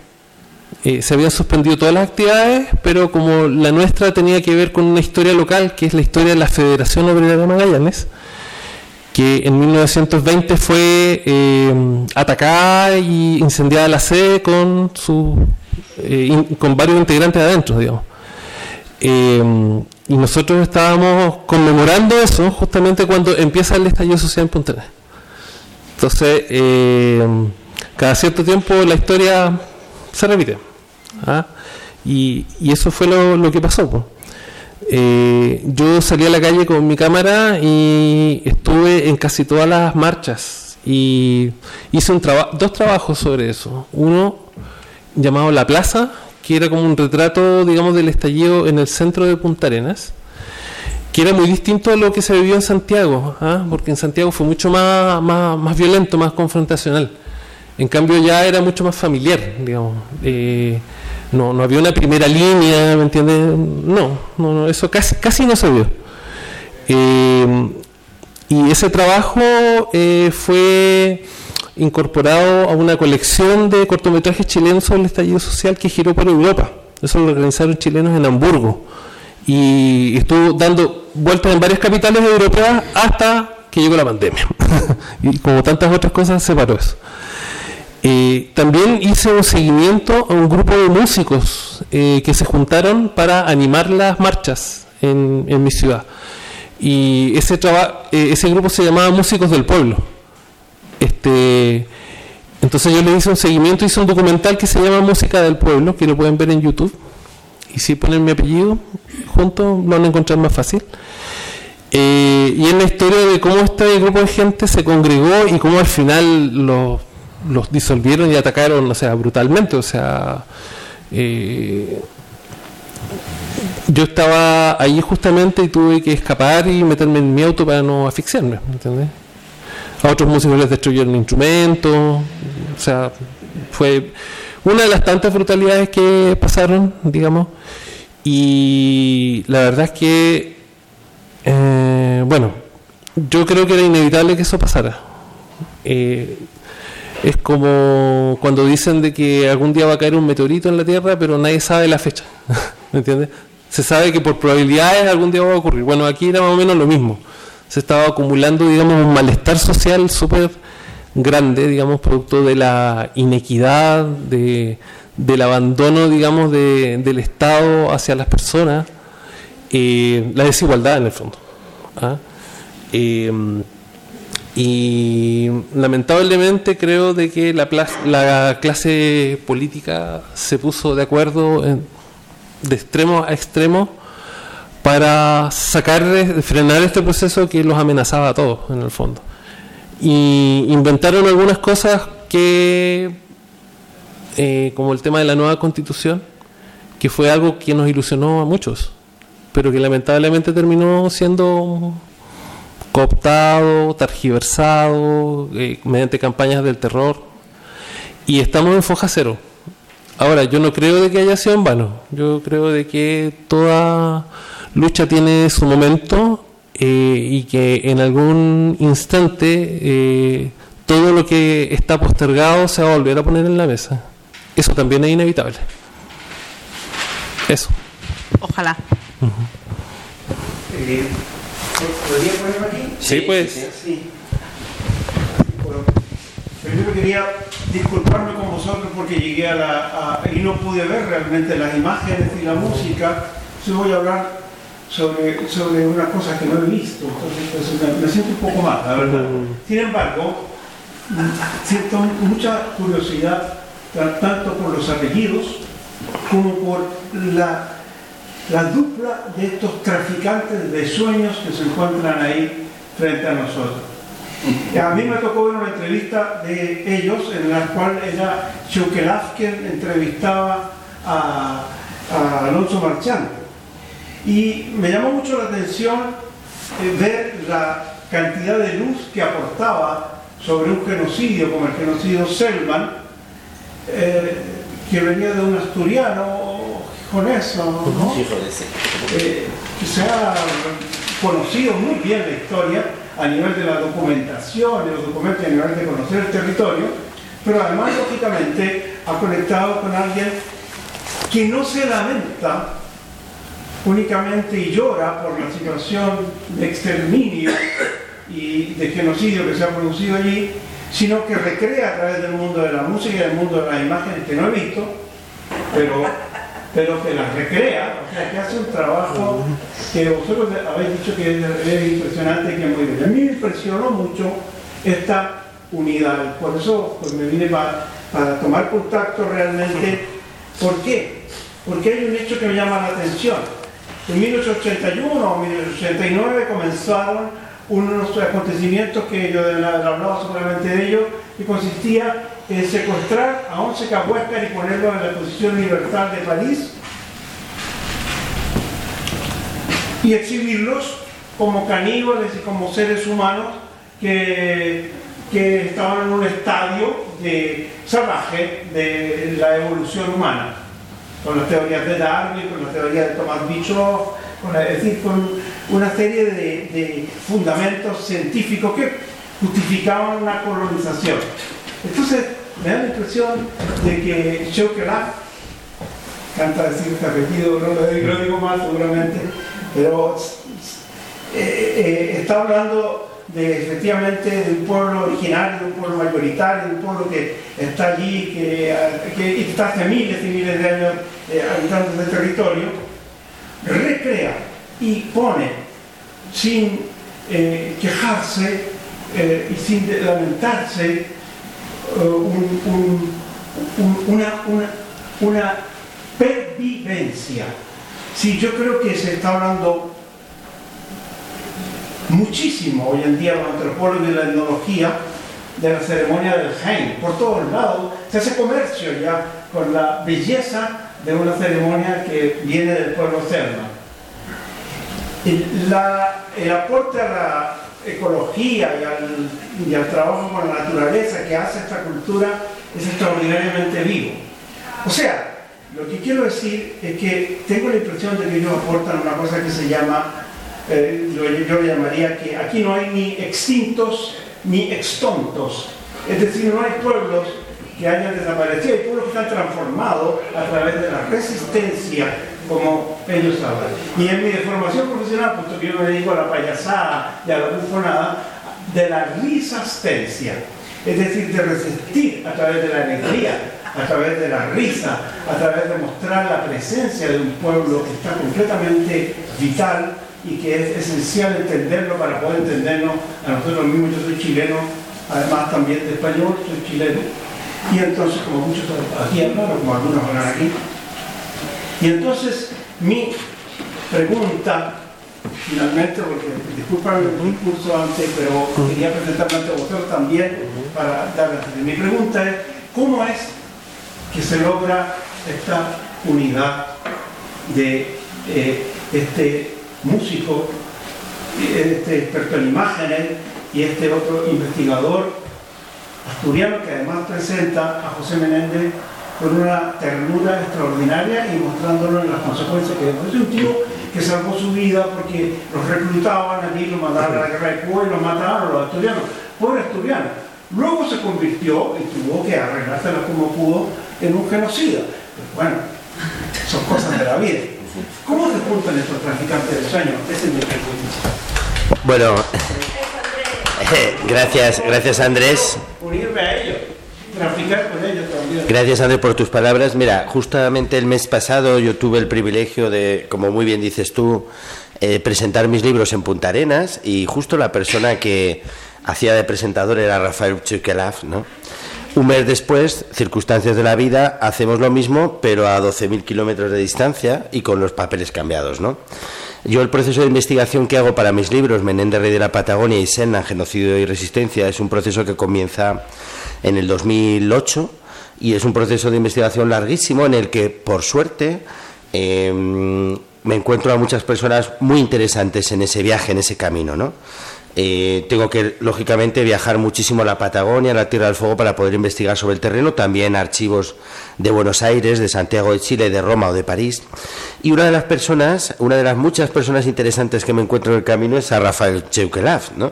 Eh, se habían suspendido todas las actividades, pero como la nuestra tenía que ver con una historia local, que es la historia de la Federación Obrera de Magallanes, que en 1920 fue eh, atacada y incendiada la sede con, su, eh, con varios integrantes adentro, digamos. Eh, y nosotros estábamos conmemorando eso justamente cuando empieza el estallido social en Punta. Entonces, cada cierto tiempo la historia se repite. ¿ah? Y, eso fue lo, lo que pasó. Pues. Eh, yo salí a la calle con mi cámara y estuve en casi todas las marchas y hice un dos trabajos sobre eso. Uno llamado La Plaza, que era como un retrato, digamos, del estallido en el centro de Punta Arenas, que era muy distinto a lo que se vivió en Santiago, ¿ah? porque en Santiago fue mucho más, más, más, violento, más confrontacional. En cambio ya era mucho más familiar, digamos. Eh, no, no había una primera línea, ¿me entiendes? No, no, no, eso casi, casi no se vio. Eh, y ese trabajo eh, fue incorporado a una colección de cortometrajes chilenos sobre el estallido social que giró por Europa. Eso lo organizaron chilenos en Hamburgo. Y estuvo dando vueltas en varias capitales europeas hasta que llegó la pandemia. [laughs] y como tantas otras cosas, se paró eso. Eh, también hice un seguimiento a un grupo de músicos eh, que se juntaron para animar las marchas en, mi ciudad. Y ese, traba- eh, ese grupo se llamaba Músicos del Pueblo. Este, entonces yo le hice un seguimiento, hice un documental que se llama Música del Pueblo, que lo pueden ver en YouTube. Y si ponen mi apellido juntos, lo van a encontrar más fácil. Y es la historia de cómo este grupo de gente se congregó y cómo al final los, los disolvieron y atacaron, o sea, brutalmente. O sea, eh, yo estaba allí justamente y tuve que escapar y meterme en mi auto para no asfixiarme, ¿me ¿entendés? A otros músicos les destruyeron instrumentos, o sea, fue una de las tantas brutalidades que pasaron, digamos, y la verdad es que, eh, bueno, yo creo que era inevitable que eso pasara. Eh, es como cuando dicen de que algún día va a caer un meteorito en la Tierra, pero nadie sabe la fecha. [laughs] ¿Me entiendes? Se sabe que por probabilidades algún día va a ocurrir. Bueno, aquí era más o menos lo mismo. Se estaba acumulando, digamos, un malestar social súper grande, digamos, producto de la inequidad, de, del abandono, digamos, de- del Estado hacia las personas, eh, la desigualdad en el fondo. ¿ah? Eh, y lamentablemente creo de que la, clase política se puso de acuerdo de extremo a extremo para sacar, frenar este proceso que los amenazaba a todos en el fondo. Y inventaron algunas cosas que, eh, como el tema de la nueva constitución, que fue algo que nos ilusionó a muchos, pero que lamentablemente terminó siendo cooptado, targiversado, eh, mediante campañas del terror. Y estamos en foja cero. Ahora, yo no creo de que haya sido en vano. Yo creo de que toda lucha tiene su momento eh, y que en algún instante eh, todo lo que está postergado se va a volver a poner en la mesa. Eso también es inevitable. Eso. Ojalá. Eh, ¿Podría ponerme aquí? Sí, pues. Sí. Bueno, primero quería disculparme con vosotros porque llegué a la. a- y no pude ver realmente las imágenes y la música. Entonces voy a hablar sobre, sobre unas cosas que no he visto. Entonces pues, me, siento un poco mal, la verdad. Sin embargo, mm, siento mucha curiosidad ta- tanto por los apellidos como por la la dupla de estos traficantes de sueños que se encuentran ahí frente a nosotros. A mí me tocó ver una entrevista de ellos en la cual era Choquelaf quien entrevistaba a, Alonso Marchand. Y me llamó mucho la atención eh, ver la cantidad de luz que aportaba sobre un genocidio como el genocidio Selman, eh, que venía de un asturiano gijoneso, ¿no? Eh, que se ha conocido muy bien la historia a nivel de la documentación, de los documentos y a nivel de conocer el territorio, pero además, lógicamente, ha conectado con alguien que no se lamenta únicamente y llora por la situación de exterminio y de genocidio que se ha producido allí, sino que recrea a través del mundo de la música y del mundo de las imágenes que no he visto, pero, pero que las recrea, o sea, que hace un trabajo que vosotros habéis dicho que es, es impresionante y que es muy bien. A mí me impresionó mucho esta unidad, por eso pues, me vine pa- para tomar contacto realmente. ¿Por qué? Porque hay un hecho que me llama la atención. En 1881 o 1889 comenzaron unos acontecimientos que yo hablado seguramente de ellos, que consistía en secuestrar a 11 cahuéscar y ponerlos en la exposición universal de París y exhibirlos como caníbales y como seres humanos que, que estaban en un estadio de, salvaje de la evolución humana, con las teorías de Darwin, con las teorías de Thomas Bischoff, la- es decir, con una serie de, fundamentos científicos que justificaban una colonización. Entonces, me da la impresión de que Choquelaf canta decir este apellido, no lo digo, mal seguramente, pero eh, eh, está hablando de efectivamente de un pueblo originario, de un pueblo mayoritario, de un pueblo que está allí, que, que está hace miles y miles de años eh, habitando del territorio, recrea y pone sin eh, quejarse eh, y sin lamentarse una, una, una pervivencia. Sí, yo creo que se está hablando muchísimo hoy en día los antropólogos y la etnología de la ceremonia del Heim. Por todos lados se hace comercio ya con la belleza de una ceremonia que viene del pueblo Selma. el aporte a la ecología y al, y al trabajo con la naturaleza que hace esta cultura es extraordinariamente vivo. O sea, lo que quiero decir es que tengo la impresión de que ellos aportan una cosa que se llama eh, yo, yo, llamaría que aquí no hay ni extintos ni extontos. Es decir, no hay pueblos que hayan desaparecido, hay pueblos que están transformados a través de la resistencia, como ellos hablan. Y en mi formación profesional, puesto que yo me dedico a la payasada y a la bufonada, de la resistencia, es decir, de resistir a través de la alegría, a través de la risa, a través de mostrar la presencia de un pueblo que está completamente vital y que es esencial entenderlo para poder entendernos a nosotros mismos. Yo soy chileno, además también de español, soy chileno. Y entonces, como muchos aquí hablan, como algunos hablan aquí. Y entonces, mi pregunta, finalmente, porque disculpen el discurso antes, pero quería presentarme ante vosotros también para darles. Mi pregunta es, ¿cómo es que se logra esta unidad de eh, este músico, este experto en imágenes y este otro investigador asturiano que además presenta a José Menéndez con una ternura extraordinaria y mostrándolo en las consecuencias que es un tío que salvó su vida porque los reclutaban allí, lo mandaban a la guerra de Cuba y lo mataron los asturianos, pobre asturiano. Luego se convirtió y tuvo que arreglársela como pudo en un genocida. bueno, son cosas de la vida. ¿Cómo se juntan estos traficantes de sueños? Ese es mi pregunta. Bueno, [laughs] gracias, gracias Andrés. Unirme a ellos. Con ellos también. Gracias Andrés por tus palabras. Mira, justamente el mes pasado yo tuve el privilegio de, como muy bien dices tú, eh, presentar mis libros en Punta Arenas y justo la persona que hacía de presentador era Rafael Chukelaf, ¿no? Un mes después, circunstancias de la vida, hacemos lo mismo, pero a 12.000 kilómetros de distancia y con los papeles cambiados, ¿no? Yo el proceso de investigación que hago para mis libros, Menéndez Rey de la Patagonia y Senna, Genocidio y Resistencia, es un proceso que comienza en el 2008 y es un proceso de investigación larguísimo en el que, por suerte, em, me encuentro a muchas personas muy interesantes en ese viaje, en ese camino, ¿no? Eh, tengo que, lógicamente, viajar muchísimo a la Patagonia, a la Tierra del Fuego, para poder investigar sobre el terreno, también archivos de Buenos Aires, de Santiago de Chile, de Roma o de París. Y una de las personas, una de las muchas personas interesantes que me encuentro en el camino es a Rafael Cheukelaf, ¿no?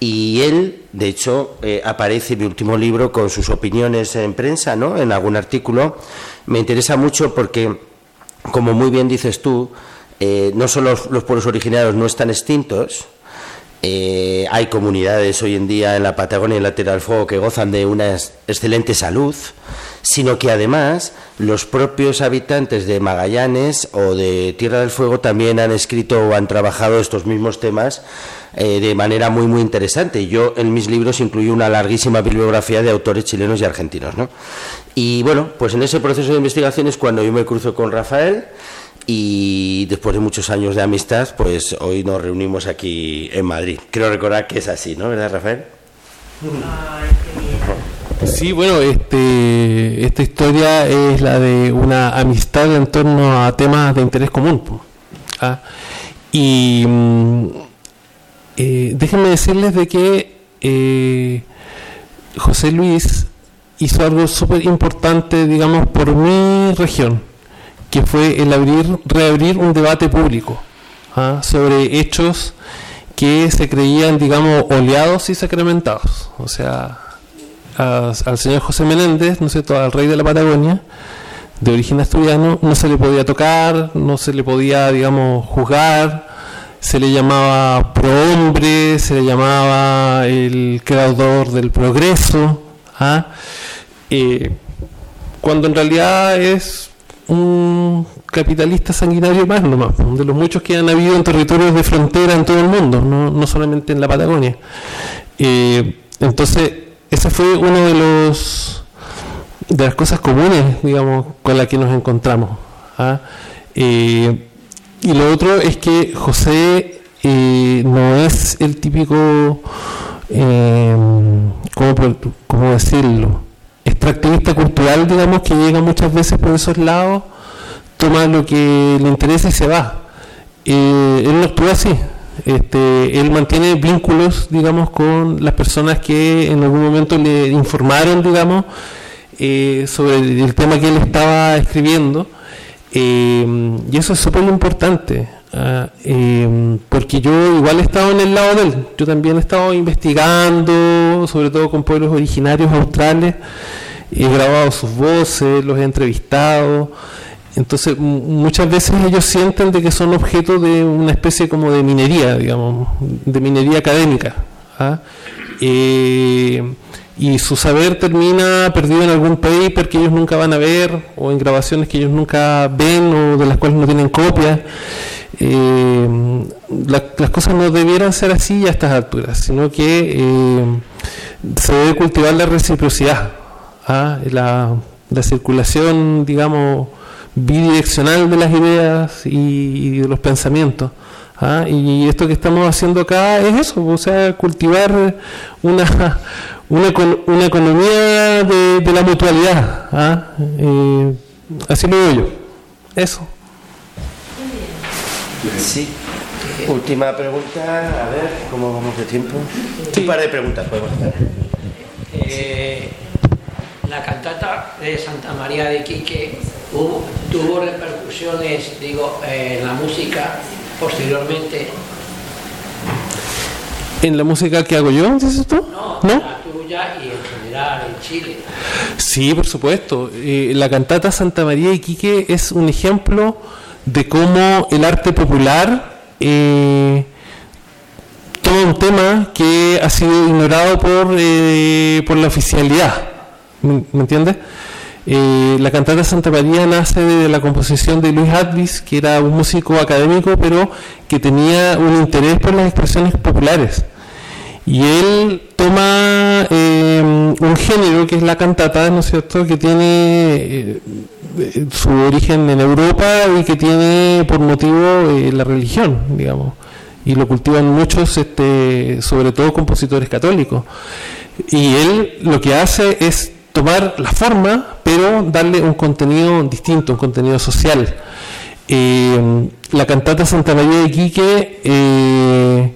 Y él, de hecho, eh, aparece en mi último libro con sus opiniones en prensa, ¿no? En algún artículo. Me interesa mucho porque, como muy bien dices tú, eh, no solo los pueblos originarios no están extintos, eh, hay comunidades hoy en día en la Patagonia y en la Tierra del Fuego que gozan de una excelente salud, sino que además los propios habitantes de Magallanes o de Tierra del Fuego también han escrito o han trabajado estos mismos temas eh, de manera muy muy interesante. Yo en mis libros incluyo una larguísima bibliografía de autores chilenos y argentinos. ¿no? Y bueno, pues en ese proceso de investigación es cuando yo me cruzo con Rafael y después de muchos años de amistad, pues hoy nos reunimos aquí en Madrid. Quiero recordar que es así, ¿no? ¿Verdad, Rafael? Sí, bueno, este, esta historia es la de una amistad en torno a temas de interés común. ¿ah? Y mm, eh, déjenme decirles de que eh, José Luis hizo algo súper importante, digamos, por mi región que fue el abrir, reabrir un debate público ¿ah? sobre hechos que se creían, digamos, oleados y sacramentados. O sea, al señor José Menéndez, ¿no sé, al rey de la Patagonia, de origen asturiano, no se le podía tocar, no se le podía, digamos, juzgar, se le llamaba prohombre, se le llamaba el creador del progreso, ¿ah? Eh, cuando en realidad es un capitalista sanguinario más nomás, de los muchos que han habido en territorios de frontera en todo el mundo, no, no solamente en la Patagonia. Eh, entonces, ese fue uno de los de las cosas comunes, digamos, con las que nos encontramos. ¿ah? Eh, y lo otro es que José eh, no es el típico, eh, ¿cómo, decirlo? Extractivista cultural, digamos, que llega muchas veces por esos lados, toma lo que le interesa y se va. él no actúa así. Este, él mantiene vínculos, digamos, con las personas que en algún momento le informaron, digamos, eh, sobre el tema que él estaba escribiendo. Eh, y eso es súper importante, ah, eh, porque yo igual he estado en el lado de él. Yo también he estado investigando, sobre todo con pueblos originarios australes. He grabado sus voces, los he entrevistado. Entonces, muchas veces ellos sienten de que son objeto de una especie como de minería, digamos, de minería académica. ¿ah? Y su saber termina perdido en algún paper que ellos nunca van a ver, o en grabaciones que ellos nunca ven, o de las cuales no tienen copia. Eh, las cosas no debieran ser así a estas alturas, sino que eh, se debe cultivar la reciprocidad, ¿ah? la, la circulación, digamos, bidireccional de las ideas y, de los pensamientos. ¿ah? Y esto que estamos haciendo acá es eso, o sea, cultivar una, [laughs] una, una economía de, la mutualidad. ¿ah? Eh, así lo veo yo. Eso. Sí. Última pregunta, a ver, ¿cómo vamos de tiempo? Un par de preguntas podemos hacer. Eh, la cantata de Santa María de Quique tuvo repercusiones, digo, en la música posteriormente. ¿En la música que hago yo, dices tú? No, la tuya y en general en Chile. Sí, por supuesto. Eh, la cantata Santa María de Quique es un ejemplo de cómo el arte popular eh, toma un tema que ha sido ignorado por, eh, por la oficialidad ¿Me, entiendes? Eh, la cantata Santa María nace de la composición de Luis Advis, que era un músico académico, pero que tenía un interés por las expresiones populares. Y él toma eh, un género que es la cantata, ¿no es cierto?, que tiene eh, su origen en Europa y que tiene por motivo la religión, digamos. Y lo cultivan muchos, este, sobre todo compositores católicos. Y él lo que hace es tomar la forma, pero darle un contenido distinto, un contenido social. Eh, la cantata Santa María de Quique eh,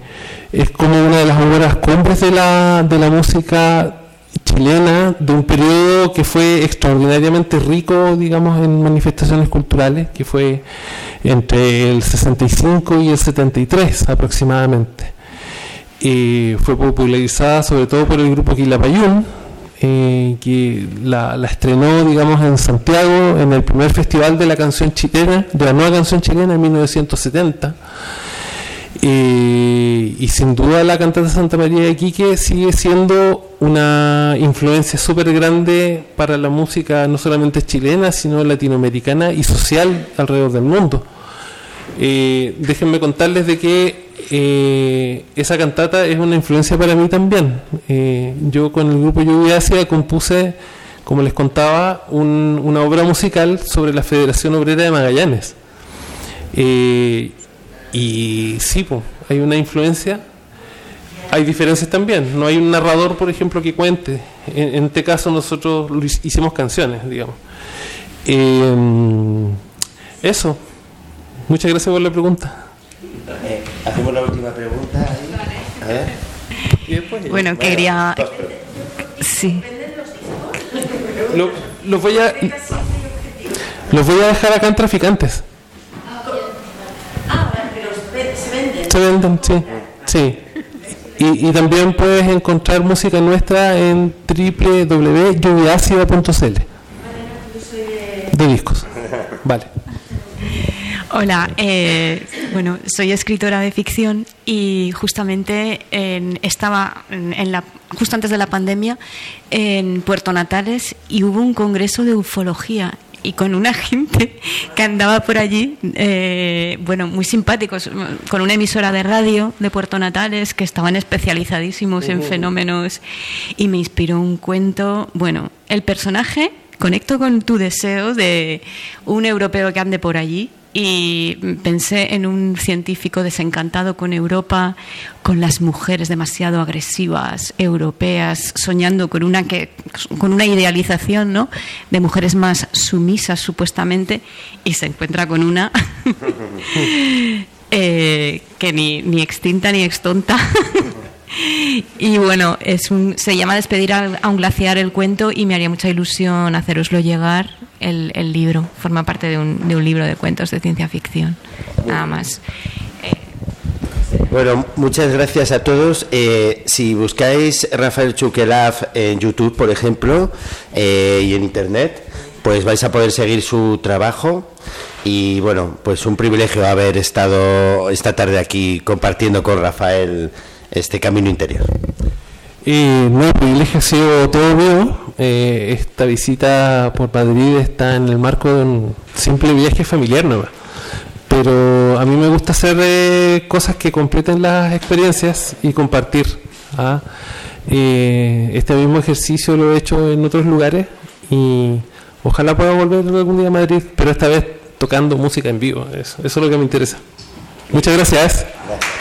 es como una de las obras cumbres de la, de la música chilena de un periodo que fue extraordinariamente rico, digamos, en manifestaciones culturales, que fue entre el 65 y el 73 aproximadamente. Eh, fue popularizada sobre todo por el grupo Quilapayún, eh, que la, estrenó, digamos, en Santiago en el primer festival de la canción chilena, de la nueva canción chilena en 1970. Eh, y sin duda la cantante Santa María de Quique sigue siendo una influencia súper grande para la música no solamente chilena, sino latinoamericana y social alrededor del mundo. Eh, déjenme contarles de que eh, esa cantata es una influencia para mí también. Eh, yo con el grupo Lluvia Asia compuse, como les contaba, una obra musical sobre la Federación Obrera de Magallanes. Eh, y sí, hay una influencia. Hay diferencias también. No hay un narrador, por ejemplo, que cuente. En, este caso nosotros hicimos canciones, digamos. eso. Muchas gracias por la pregunta. Eh, hacemos la última pregunta. A ver. bueno, quería. Sí. Lo, los voy a. Los voy a dejar acá en traficantes. Ah, pero se venden. Se venden, sí. Sí. Y, y, también puedes encontrar música nuestra en www.lluviacida.cl de discos. [laughs] Vale. Hola, eh, bueno, soy escritora de ficción y justamente en- estaba en, en la, justo antes de la pandemia en Puerto Natales y hubo un congreso de ufología y con una [laughs] gente que andaba por allí, eh, bueno, muy simpáticos, con una emisora de radio de Puerto Natales que estaban especializadísimos en fenómenos y me inspiró un cuento, bueno, el personaje conecto con tu deseo de un europeo que ande por allí y pensé en un científico desencantado con Europa, con las mujeres demasiado agresivas europeas, soñando con una que con una idealización, ¿no? de mujeres más sumisas supuestamente y se encuentra con una [laughs] eh, que ni, ni extinta ni extonta. [laughs] [laughs] Y bueno, es un, se llama Despedir a, un glaciar el cuento y me haría mucha ilusión haceroslo llegar el, el libro. Forma parte de un, de un libro de cuentos de ciencia ficción. Nada más. Bueno, muchas gracias a todos. Eh, si buscáis Rafael Chuquelaf en YouTube, por ejemplo, eh, y en Internet, pues vais a poder seguir su trabajo. Y bueno, pues un privilegio haber estado esta tarde aquí compartiendo con Rafael este camino interior. Y no, el privilegio ha sido todo mío. Eh, esta visita por Madrid está en el marco de un simple viaje familiar nomás. Pero a mí me gusta hacer eh, cosas que completen las experiencias y compartir. ¿ah? Eh, este mismo ejercicio lo he hecho en otros lugares y ojalá pueda volver algún día a Madrid, pero esta vez tocando música en vivo. Eso, eso es lo que me interesa. Muchas gracias. Gracias.